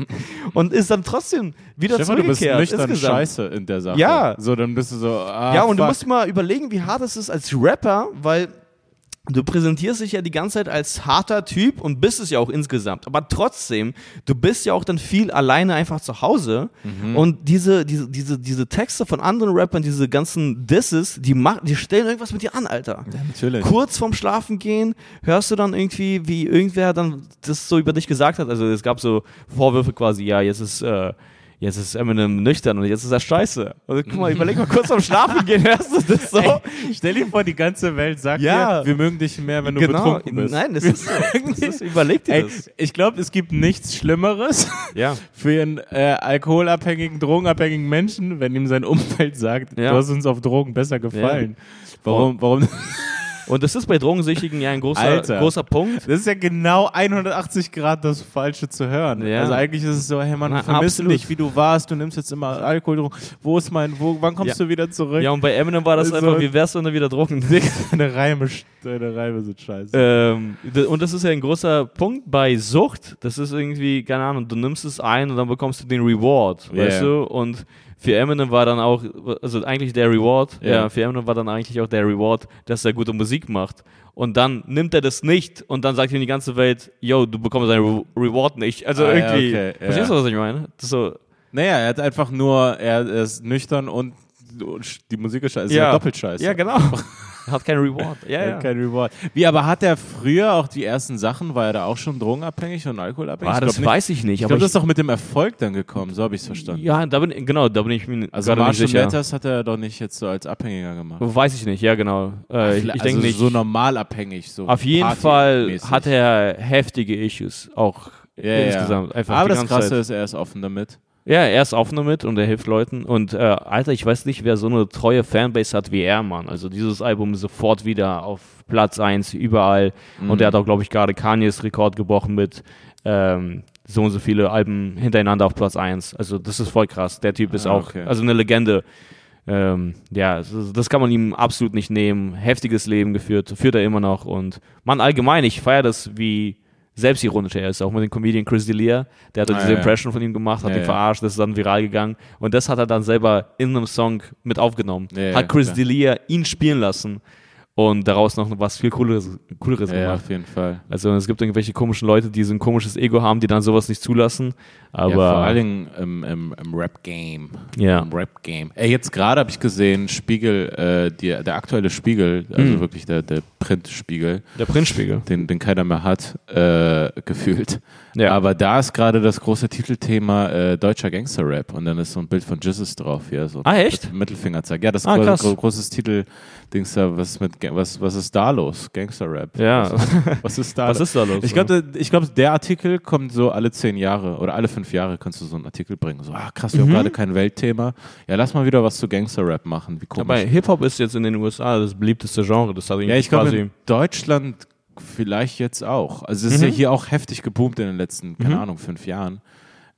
und ist dann trotzdem wieder Stefan, du bist zurückgekehrt. nüchtern insgesamt. scheiße in der Sache. Ja. So, dann bist du so, ah, Ja, und du fuck. musst mal überlegen, wie hart es ist als Rapper, weil du präsentierst dich ja die ganze Zeit als harter Typ und bist es ja auch insgesamt. Aber trotzdem, du bist ja auch dann viel alleine einfach zu Hause. Mhm. Und diese, diese, diese, diese Texte von anderen Rappern, diese ganzen Disses, die, mach, die stellen irgendwas mit dir an, Alter. Ja, natürlich. Kurz vorm Schlafen gehen hörst du dann irgendwie, wie irgendwer dann das so über dich gesagt hat. Also es gab so Vorwürfe quasi, ja, jetzt ist, äh, jetzt ist Eminem nüchtern und jetzt ist er scheiße. Also guck mal, überleg mal kurz vorm Schlafen gehen, hörst du das so? Ey, stell dir vor, die ganze Welt sagt Ja. dir, wir mögen dich mehr, wenn du genau. betrunken bist. Nein, das ist so. Das ist, überleg dir Ey, das. ich glaube, es gibt nichts Schlimmeres Ja. für einen äh, alkoholabhängigen, drogenabhängigen Menschen, wenn ihm sein Umfeld sagt, Ja. du hast uns auf Drogen besser gefallen. Warum, warum? Und das ist bei Drogensüchtigen ja ein großer, Alter. großer Punkt. Das ist ja genau 180 Grad das Falsche zu hören. Ja. Also eigentlich ist es so, hey man, Na, absolut. dich, wie du warst, du nimmst jetzt immer Alkohol, wo ist mein, wo, wann kommst Ja. du wieder zurück? Ja, und bei Eminem war das Also- einfach, wie wär's, wenn er wieder Drogen deine Reime, deine Reime sind scheiße. Ähm, und das ist ja ein großer Punkt bei Sucht. Das ist irgendwie, keine Ahnung, du nimmst es ein und dann bekommst du den Reward, Yeah. weißt du? Und für Eminem war dann auch, also eigentlich der Reward, Ja. ja, für Eminem war dann eigentlich auch der Reward, dass er gute Musik macht. Und dann nimmt er das nicht und dann sagt ihm die ganze Welt, yo, du bekommst deinen Re Reward nicht. Also Ah, ja, irgendwie, okay, ja. verstehst du, was ich meine? So, Naja, er hat einfach nur, er ist nüchtern und die Musik ist scheiße. Ja doppelt scheiße. Ja, genau. Hat keinen Reward. Ja, Er ja. hat kein Reward. Wie, aber hat er früher auch die ersten Sachen, war er da auch schon drogenabhängig und alkoholabhängig? Ah, Ich das nicht. weiß ich nicht. Ich glaube, das ist doch mit dem Erfolg dann gekommen, so habe ich es verstanden. ja, da bin, genau, da bin ich mir Also gerade nicht sicher. Mathers hat er doch nicht jetzt so als Abhängiger gemacht. Weiß ich nicht, ja genau. Äh, ich ich also denke nicht. so normal abhängig. So Auf jeden Fall hat er heftige Issues, auch ja, ja. insgesamt. Einfach Aber das Krasse Zeit. ist, er ist offen damit. Ja, er ist offen damit und er hilft Leuten. Und äh, Alter, ich weiß nicht, wer so eine treue Fanbase hat wie er, Mann. Also dieses Album ist sofort wieder auf Platz 1 überall. Mhm. Und er hat auch, glaube ich, gerade Kanyes Rekord gebrochen mit ähm, so und so viele Alben hintereinander auf Platz 1. Also das ist voll krass. Der Typ ist Ah, auch, okay. also eine Legende. Ähm, ja, das, das kann man ihm absolut nicht nehmen. Heftiges Leben geführt, führt er immer noch. Und man, allgemein, ich feiere das, wie selbstironisch er ist. Auch mit dem Comedian Chris D'Elia, der hat Ah, diese ja, ja. Impression von ihm gemacht, hat Ja, ihn ja. verarscht, das ist dann viral gegangen. Und das hat er dann selber in einem Song mit aufgenommen. Ja, ja, hat Chris klar. D'Elia ihn spielen lassen und daraus noch was viel Cooleres, Cooleres Ja, gemacht. auf jeden Fall. Also es gibt irgendwelche komischen Leute, die so ein komisches Ego haben, die dann sowas nicht zulassen. Aber ja, vor allen Dingen im, im, im Rap-Game. Ja. Im Rap-Game. Ey, jetzt gerade habe ich gesehen, Spiegel, äh, die, der aktuelle Spiegel, also Mhm. wirklich der, der Print-Spiegel, der Printspiegel. den, den keiner mehr hat, äh, gefühlt. Ja. Aber da ist gerade das große Titelthema äh, deutscher Gangster-Rap und dann ist so ein Bild von Jizzes drauf hier. So Ah, echt? mit Mittelfinger zeigt. Ja, das ist Ah, krass. gro großes Titel-Dings da, was, ist mit, was, was ist da los? Gangster-Rap. Ja. Was, was ist da Was ist da los? ich glaube, ich glaub, der Artikel kommt so alle zehn Jahre oder alle fünf Jahre kannst du so einen Artikel bringen. So, ah, krass, wir Mhm. haben gerade kein Weltthema. Ja, lass mal wieder was zu Gangster-Rap machen. Wie komisch. Aber Hip-Hop ist jetzt in den USA das beliebteste Genre. Das hat ja, ich glaube, in Deutschland vielleicht jetzt auch. Also es ist ja Mhm. hier auch heftig geboomt in den letzten, keine Mhm. Ahnung, fünf Jahren.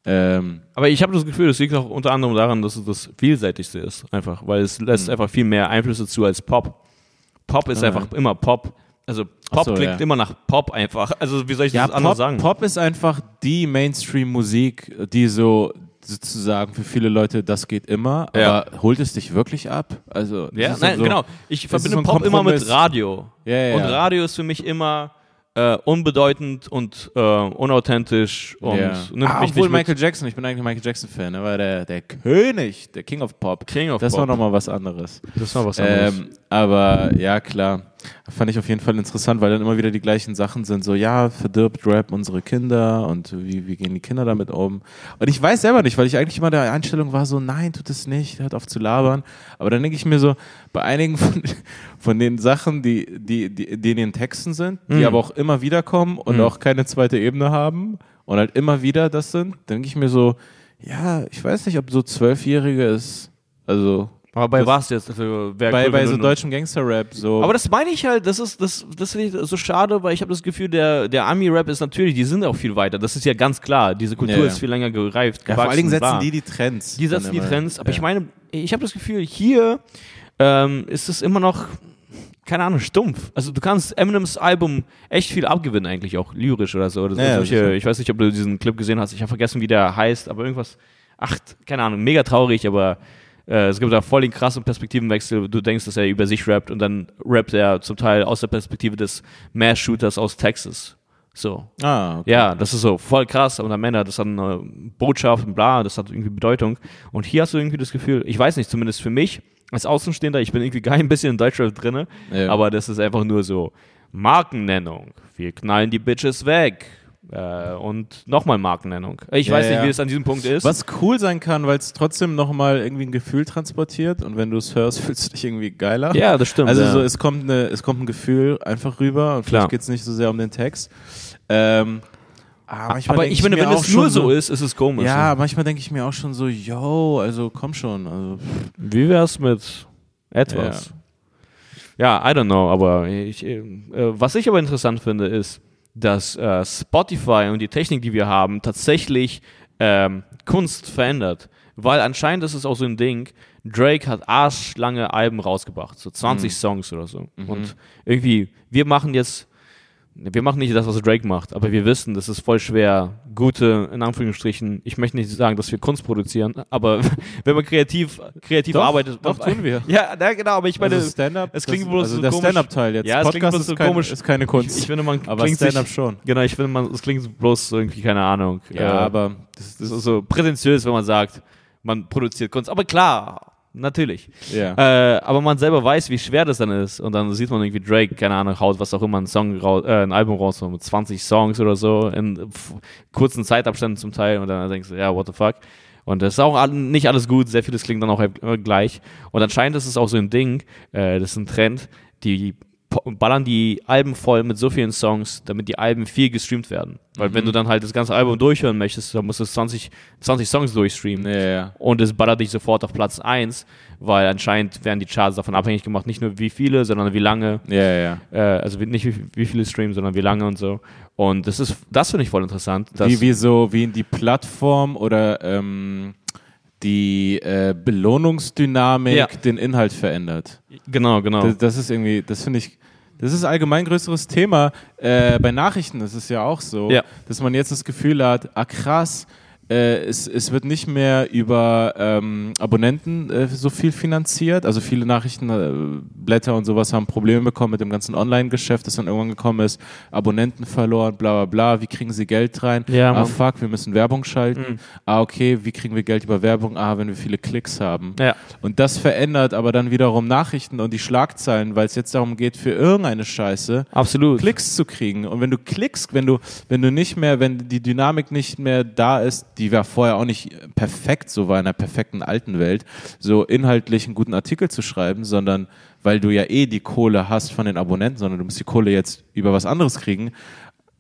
Ähm, Aber ich habe das Gefühl, das liegt auch unter anderem daran, dass es das vielseitigste ist, einfach, weil es lässt Mhm. einfach viel mehr Einflüsse zu als Pop. Pop ist Ah. einfach immer Pop. Also Pop so, klingt ja. immer nach Pop einfach. Also wie soll ich ja, das anders Pop, sagen? Pop ist einfach die Mainstream-Musik, die so sozusagen für viele Leute, das geht immer, Ja. aber holt es dich wirklich ab? Also, ja, nein, so, genau. Ich verbinde so Pop immer mit. Radio. Ja, ja, Und ja. Radio ist für mich immer äh, unbedeutend und äh, unauthentisch und ja. nimmt ah, mich obwohl nicht mit. Michael Jackson, ich bin eigentlich Michael Jackson-Fan, war der, der König, der King of Pop. King of das Pop. war nochmal was anderes. Das war was anderes. Ähm, aber ja, klar. Fand ich auf jeden Fall interessant, weil dann immer wieder die gleichen Sachen sind. So, ja, verdirbt Rap unsere Kinder und wie, wie gehen die Kinder damit um? Und ich weiß selber nicht, weil ich eigentlich immer der Einstellung war so, nein, tut es nicht, hört auf zu labern. Aber dann denke ich mir so, bei einigen von, von den Sachen, die, die, die, die in den Texten sind, die Mhm. aber auch immer wieder kommen und Mhm. auch keine zweite Ebene haben und halt immer wieder das sind, denke ich mir so, ja, ich weiß nicht, ob so Zwölfjährige es, also Aber bei Das- was jetzt? Also, Bei, cool, bei so deutschem Gangster-Rap, so. Aber das meine ich halt, das ist, das, das finde ich so schade, weil ich habe das Gefühl, der, der Army-Rap ist natürlich, die sind auch viel weiter. Das ist ja ganz klar. Diese Kultur Ja, ja. ist viel länger gereift. ja, vor allen Dingen setzen bla. die die Trends. Die setzen die. Trends, aber ich meine, ich habe das Gefühl, hier ähm, ist es immer noch, keine Ahnung, stumpf. Also du kannst Eminems Album echt viel abgewinnen eigentlich auch, lyrisch oder so. Oder so solche, ich weiß nicht, ob du diesen Clip gesehen hast, ich habe vergessen, wie der heißt, aber irgendwas, ach, keine Ahnung, mega traurig, aber äh, es gibt da voll den krassen Perspektivenwechsel. Du denkst, dass er über sich rappt und dann rappt er zum Teil aus der Perspektive des Mass-Shooters aus Texas. So. Ah, okay. Ja, das ist so voll krass und am Ende hat das dann eine Botschaft und bla, das hat irgendwie Bedeutung. Und hier hast du irgendwie das Gefühl, ich weiß nicht, zumindest für mich als Außenstehender, ich bin irgendwie gar ein bisschen in Deutschrap drinne, Ja. aber das ist einfach nur so Markennennung. Wir knallen die Bitches weg. Äh, und nochmal Markennennung. Ich Ja, weiß nicht, ja. wie es an diesem Punkt ist. Was cool sein kann, weil es trotzdem nochmal irgendwie ein Gefühl transportiert und wenn du es hörst, fühlst du dich irgendwie geiler. Ja, das stimmt. Also ja. so, es kommt, eine, es kommt ein Gefühl einfach rüber und vielleicht geht es nicht so sehr um den Text. Ähm, aber manchmal aber denk ich finde, mir wenn es nur so ist, ist es komisch. Ja, manchmal denke ich mir auch schon so, yo, also komm schon. Also, Wie wär's mit etwas? Ja, I don't know, aber ich, äh, was ich aber interessant finde, ist, dass äh, Spotify und die Technik, die wir haben, tatsächlich ähm, Kunst verändert. Weil anscheinend ist es auch so ein Ding, Drake hat arschlange Alben rausgebracht, so 20 Songs oder so. Und irgendwie, wir machen jetzt wir machen nicht das, was Drake macht, aber wir wissen, das ist voll schwer, gute, in Anführungsstrichen, ich möchte nicht sagen, dass wir Kunst produzieren, aber wenn man kreativ, kreativ Doch, arbeitet. doch, tun wir. Ja, na, genau, aber ich meine, also es klingt das, bloß also so der. Stand-up-Teil jetzt. Ja, es klingt Podcast bloß ist, so kein, komisch. ist keine Kunst. ich, ich finde, man aber klingt Stand-up schon. Genau, ich finde, man, es klingt bloß irgendwie, keine Ahnung. Ja, äh, aber das, das das ist so prätentiös, wenn man sagt, man produziert Kunst. Aber klar, natürlich. ja. Äh, aber man selber weiß, wie schwer das dann ist. Und dann sieht man irgendwie Drake, keine Ahnung, haut was auch immer, ein Song raus, äh, ein Album raus mit 20 Songs oder so, in kurzen Zeitabständen zum Teil. Und dann denkst du, ja, what the fuck. Und das ist auch nicht alles gut, sehr vieles klingt dann auch äh, gleich. Und anscheinend ist es auch so ein Ding, äh, das ist ein Trend, die ballern die Alben voll mit so vielen Songs, damit die Alben viel gestreamt werden. Weil wenn du dann halt das ganze Album durchhören möchtest, dann musst du 20, 20 Songs durchstreamen ja, ja. und es ballert dich sofort auf Platz 1, weil anscheinend werden die Charts davon abhängig gemacht, nicht nur wie viele, sondern wie lange, Ja, äh, also nicht wie, wie viele Streams, sondern wie lange und so. Und das ist, das finde ich voll interessant. Wie, wie so, wie die Plattform oder ähm, die äh, Belohnungsdynamik Ja. den Inhalt verändert. Genau, genau. Das, das ist irgendwie, das finde ich, das ist allgemein größeres Thema. Äh, bei Nachrichten ist es ja auch so, Ja. dass man jetzt das Gefühl hat, ah krass, äh, es, es wird nicht mehr über ähm, Abonnenten äh, so viel finanziert. Also viele Nachrichtenblätter und sowas haben Probleme bekommen mit dem ganzen Online-Geschäft, das dann irgendwann gekommen ist. Abonnenten verloren, bla bla bla. Wie kriegen sie Geld rein? Ja, ah fuck, wir müssen Werbung schalten. Mhm. Ah okay, wie kriegen wir Geld über Werbung? Ah, wenn wir viele Klicks haben. ja. Und das verändert aber dann wiederum Nachrichten und die Schlagzeilen, weil es jetzt darum geht, für irgendeine Scheiße Absolut. Klicks zu kriegen. Und wenn du klickst, wenn du, wenn du nicht mehr, wenn die Dynamik nicht mehr da ist, die war vorher auch nicht perfekt, so war in einer perfekten alten Welt, so inhaltlich einen guten Artikel zu schreiben, sondern weil du ja eh die Kohle hast von den Abonnenten, sondern du musst die Kohle jetzt über was anderes kriegen.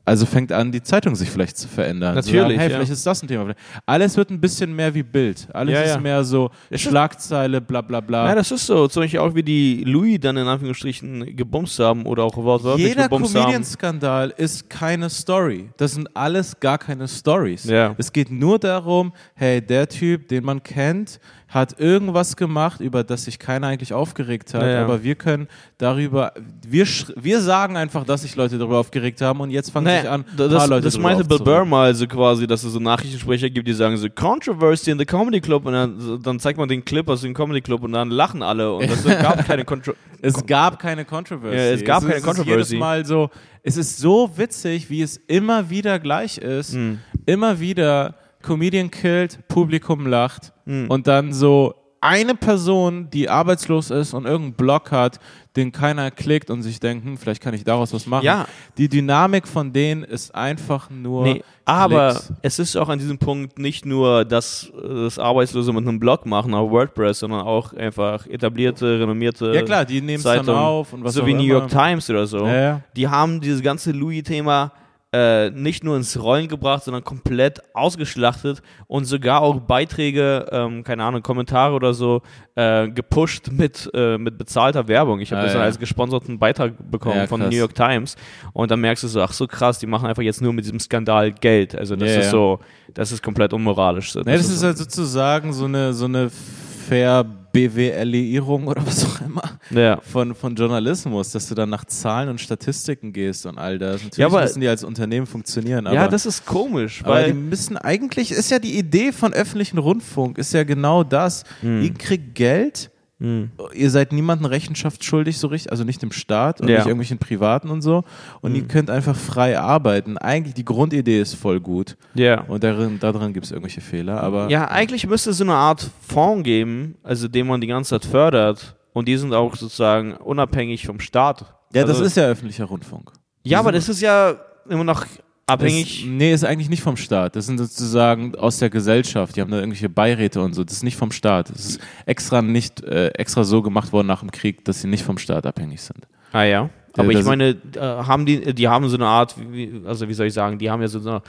Also fängt an, die Zeitung sich vielleicht zu verändern. Natürlich, So, hey, ja. vielleicht ist das ein Thema. Alles wird ein bisschen mehr wie Bild. Alles Ja, ist ja. mehr so ist- Schlagzeile, bla bla bla. Ja, das ist so. Zum Beispiel auch wie die Louis dann in Anführungsstrichen gebumst haben oder auch wortwörtlich Jeder gebumst haben. Comedian-Skandal ist keine Story. Das sind alles gar keine Stories. Ja. Es geht nur darum, hey, der Typ, den man kennt, hat irgendwas gemacht, über das sich keiner eigentlich aufgeregt hat, Ja, ja. aber wir können darüber, wir, wir sagen einfach, dass sich Leute darüber aufgeregt haben und jetzt fangen Nee, sich an, das, paar Leute das meinte Bill Burr mal so quasi, dass es so Nachrichtensprecher gibt, die sagen so Controversy in the Comedy Club und dann, dann zeigt man den Clip aus dem Comedy Club und dann lachen alle und es gab keine Kontro Es gab keine Controversy. Ja, es gab keine ist Controversy. Jedes Mal so, es ist so witzig, wie es immer wieder gleich ist. Hm. Immer wieder Comedian killt, Publikum lacht Hm. und dann so eine Person, die arbeitslos ist und irgendeinen Blog hat, den keiner klickt und sich denkt, hm, vielleicht kann ich daraus was machen. Ja. Die Dynamik von denen ist einfach nur Nee, aber Klicks. es ist auch an diesem Punkt nicht nur, dass äh, das Arbeitslose mit einem Blog machen auf WordPress, sondern auch einfach etablierte, renommierte Ja klar, die nehmen es dann auf und was so wie New immer. York Times oder so. Ja, ja. Die haben dieses ganze Louis-Thema äh, nicht nur ins Rollen gebracht, sondern komplett ausgeschlachtet und sogar auch Beiträge, ähm, keine Ahnung, Kommentare oder so, äh, gepusht mit, äh, mit bezahlter Werbung. Ich habe Ah, das ja. als gesponserten Beitrag bekommen Ja, von. New York Times und dann merkst du so, ach so krass, die machen einfach jetzt nur mit diesem Skandal Geld. Also das Ja, ist so, das ist komplett unmoralisch. Nee, das ist halt sozusagen so eine, so eine fair BWLierung oder was auch immer ja. von, von Journalismus, dass du dann nach Zahlen und Statistiken gehst und all das. Natürlich Ja, aber- müssen die als Unternehmen funktionieren, aber, ja, das ist komisch, aber die weil müssen eigentlich, ist ja die Idee von öffentlichen Rundfunk, ist ja genau das. Hm. Ihr kriegt Geld, ihr seid niemandem Rechenschaft schuldig, so richtig, also nicht dem Staat und Ja. nicht irgendwelchen Privaten und so. Und ihr könnt einfach frei arbeiten. Eigentlich die Grundidee ist voll gut. ja. Und darin, darin gibt es irgendwelche Fehler, aber Ja, eigentlich müsste es so eine Art Fonds geben, also den man die ganze Zeit fördert und die sind auch sozusagen unabhängig vom Staat. Ja, das also, ist ja öffentlicher Rundfunk. Ja, aber das ist ja immer noch abhängig. Ist, nee, ist eigentlich nicht vom Staat. Das sind sozusagen aus der Gesellschaft. Die haben da irgendwelche Beiräte und so. Das ist nicht vom Staat. Das ist extra nicht äh, extra so gemacht worden nach dem Krieg, dass sie nicht vom Staat abhängig sind. ah ja. Aber ich meine, äh, haben die, die haben so eine Art, wie, also wie soll ich sagen, die haben ja so eine,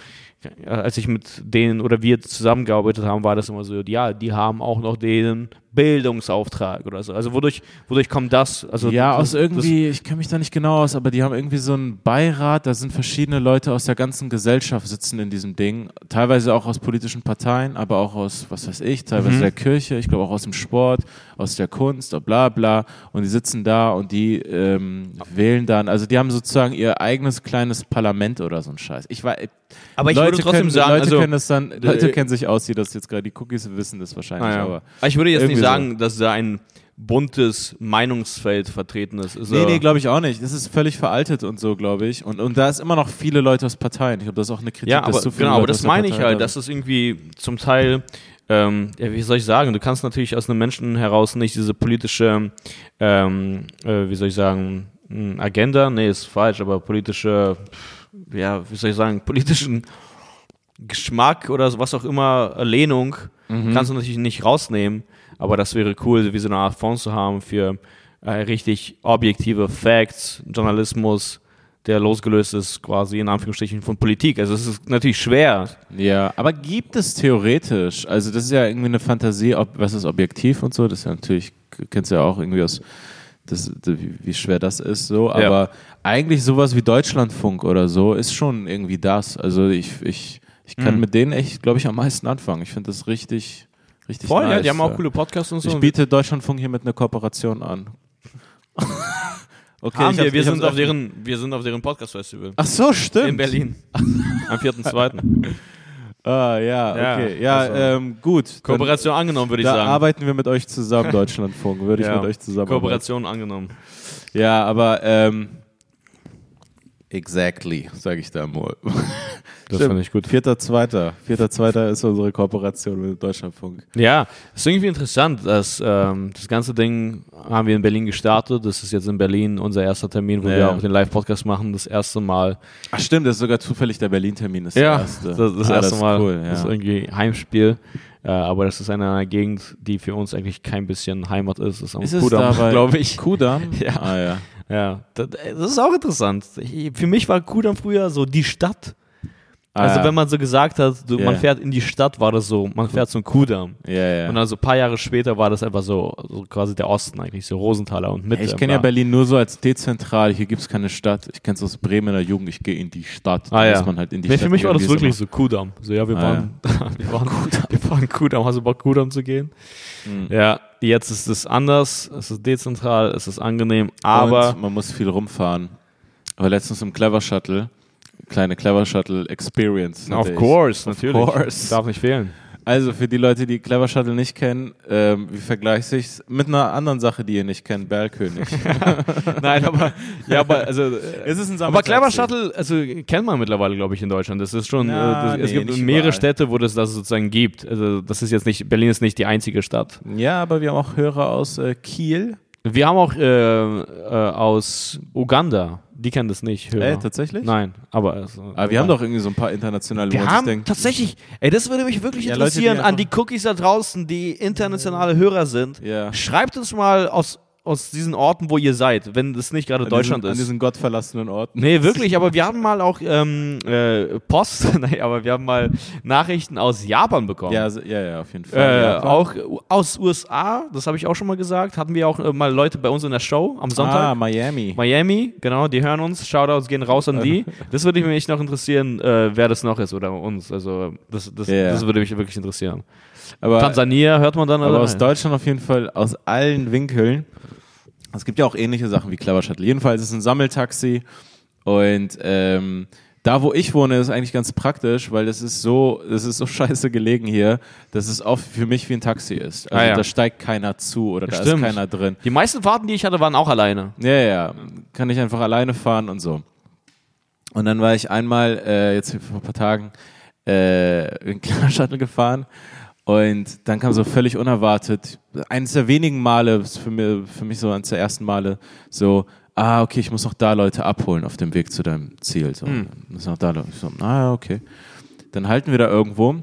als ich mit denen oder wir zusammengearbeitet haben, war das immer so, ja, die haben auch noch den Bildungsauftrag oder so. Also wodurch, wodurch kommt das? Also ja, aus irgendwie, ich kenne mich da nicht genau aus, aber die haben irgendwie so einen Beirat, da sind verschiedene Leute aus der ganzen Gesellschaft sitzen in diesem Ding. Teilweise auch aus politischen Parteien, aber auch aus, was weiß ich, teilweise Mhm. der Kirche, ich glaube auch aus dem Sport, aus der Kunst, bla bla. Und die sitzen da und die ähm, wählen dann, also die haben sozusagen ihr eigenes kleines Parlament oder so ein Scheiß. Ich war, Aber ich Leute würde trotzdem können, sagen, Leute also, können das dann, Leute äh, kennen sich aus, die das jetzt gerade die Cookies wissen, das wahrscheinlich, Ah, ja. aber. Aber ich würde jetzt nicht sagen, dass da ein buntes Meinungsfeld vertreten ist. ist Nee, nee, glaube ich auch nicht. Das ist völlig veraltet und so, glaube ich. Und, und da ist immer noch viele Leute aus Parteien. Ich glaube, das ist auch eine Kritik, ja, dass aber, so viele genau, aber Leute das aus der meine ich halt, da dass es irgendwie zum Teil, ähm, ja, wie soll ich sagen, du kannst natürlich aus einem Menschen heraus nicht diese politische, ähm, äh, wie soll ich sagen, Agenda, nee, ist falsch, aber politische, ja, wie soll ich sagen, politischen Geschmack oder was auch immer, Lehnung, Mhm. kannst du natürlich nicht rausnehmen, aber das wäre cool, wie so eine Art Fonds zu haben für äh, richtig objektive Facts, Journalismus, der losgelöst ist quasi in Anführungsstrichen von Politik. Also es ist natürlich schwer. Ja, aber gibt es theoretisch, also das ist ja irgendwie eine Fantasie, ob, was ist objektiv und so, das ist ja natürlich, kennst du ja auch irgendwie aus, das, wie, schwer das ist, so, Ja. aber eigentlich sowas wie Deutschlandfunk oder so ist schon irgendwie das. Also ich, ich, ich kann Mhm. mit denen echt, glaube ich, am meisten anfangen. Ich finde das richtig, richtig Voll, nice. ja, die haben auch coole Podcasts und so. Ich biete Deutschlandfunk hiermit eine Kooperation an. okay, haben ich wir, wir, sind auf deren, wir sind auf deren Podcast-Festival. Ach so, stimmt. In Berlin. Am 4.2. Ah, ja, Ja, okay. Ja, also- ähm, gut. Dann- Kooperation angenommen, würde ich da sagen. arbeiten wir mit euch zusammen, Deutschlandfunk. Würde ich Ja. mit euch zusammen. Kooperation angenommen. Ja, aber ähm, exactly, sage ich da mal. Das Stimmt. finde ich gut. Vierter, zweiter. Vierter, zweiter ist unsere Kooperation mit Deutschlandfunk. Ja, es ist irgendwie interessant, dass ähm, das ganze Ding haben wir in Berlin gestartet. Das ist jetzt in Berlin unser erster Termin, wo Ja. wir auch den Live-Podcast machen. Das erste Mal. Ach stimmt, das ist sogar zufällig der Berlin-Termin. Das, der erste. das, das Ah, erste ist Mal. Cool, Das ist ja. irgendwie Heimspiel. Äh, aber das ist in einer Gegend, die für uns eigentlich kein bisschen Heimat ist. Das ist am Ist Kudamm, glaube ich. Kudamm? Ja. Ah, ja. Ja, das, das ist auch interessant. Für mich war Kudamm früher so die Stadt. Ah, Also ja. wenn man so gesagt hat, du, Ja. man fährt in die Stadt, war das so, man fährt zum Kudamm. Ja, ja. Und dann so ein paar Jahre später war das einfach so, so quasi der Osten eigentlich, so Rosenthaler und Mitte. ich kenne ja Berlin nur so als dezentral. Hier gibt es keine Stadt. Ich kenne es aus Bremen in der Jugend. Ich gehe in die Stadt. Da Ah, ja. man halt in die Nee, Stadt für mich war das wirklich so Kudamm. So, ja, wir Ah, waren, wir waren, wir waren Kudamm. Hast du Bock, Kudamm zu gehen? Ja, jetzt ist es anders. Es ist dezentral, es ist angenehm, aber Und man muss viel rumfahren. Aber letztens im Clever Shuttle, kleine Clever Shuttle Experience. of course, Of natürlich. course. Darf nicht fehlen. Also für die Leute, die Clever Shuttle nicht kennen, ähm, wie vergleiche ich es mit einer anderen Sache, die ihr nicht kennt, Bergkönig. Nein, aber, ja, aber, also, äh, es ist ein aber Clever. Shuttle, also kennt man mittlerweile, glaube ich, in Deutschland. Das ist schon, Na, äh, das, es nee, gibt nicht mehrere überall. Städte, wo das, das sozusagen gibt. Also das ist jetzt nicht, Berlin ist nicht die einzige Stadt. Ja, aber wir haben auch Hörer aus äh, Kiel. Wir haben auch äh, äh, aus Uganda, die kennen das nicht. Hörer. Äh, tatsächlich? Nein, aber. Also, Aber wir haben doch irgendwie so ein paar internationale, Wir sich haben denkt, tatsächlich, ey, das würde mich wirklich Ja, Leute, die interessieren an die Cookies da draußen, die internationale Hörer sind. Ja. Schreibt uns mal aus aus diesen Orten, wo ihr seid, wenn es nicht gerade Deutschland an diesen, ist. An diesen gottverlassenen Orten. Nee, wirklich, aber wir haben mal auch ähm, äh, Post, nee, aber wir haben mal Nachrichten aus Japan bekommen. Ja, ja, ja, auf jeden Fall. Äh, ja, auch aus USA, das habe ich auch schon mal gesagt, hatten wir auch äh, mal Leute bei uns in der Show am Sonntag. Ah, Miami. Miami, genau, die hören uns. Shoutouts gehen raus an die. Das würde mich noch interessieren, äh, wer das noch ist oder uns. Also, das, das, Ja. das würde mich wirklich interessieren. Aber, Tansania hört man dann. aber aus Deutschland auf jeden Fall aus allen Winkeln. Es gibt ja auch ähnliche Sachen wie Clever Shuttle. Jedenfalls ist es ein Sammeltaxi und ähm, da, wo ich wohne, ist eigentlich ganz praktisch, weil das ist so, das ist so scheiße gelegen hier, dass es auch für mich wie ein Taxi ist. Also Ah, ja. da steigt keiner zu oder da ist Stimmt. keiner drin. Die meisten Fahrten, die ich hatte, waren auch alleine. Ja, ja. Kann ich einfach alleine fahren und so. Und dann war ich einmal, äh, jetzt vor ein paar Tagen, äh, in Clever Shuttle gefahren und dann kam so völlig unerwartet, eines der wenigen Male, für mich, für mich so eines der ersten Male, so, ah, okay, ich muss noch da Leute abholen auf dem Weg zu deinem Ziel. So, muss noch da Leute. Ich so, ah, okay. Dann halten wir da irgendwo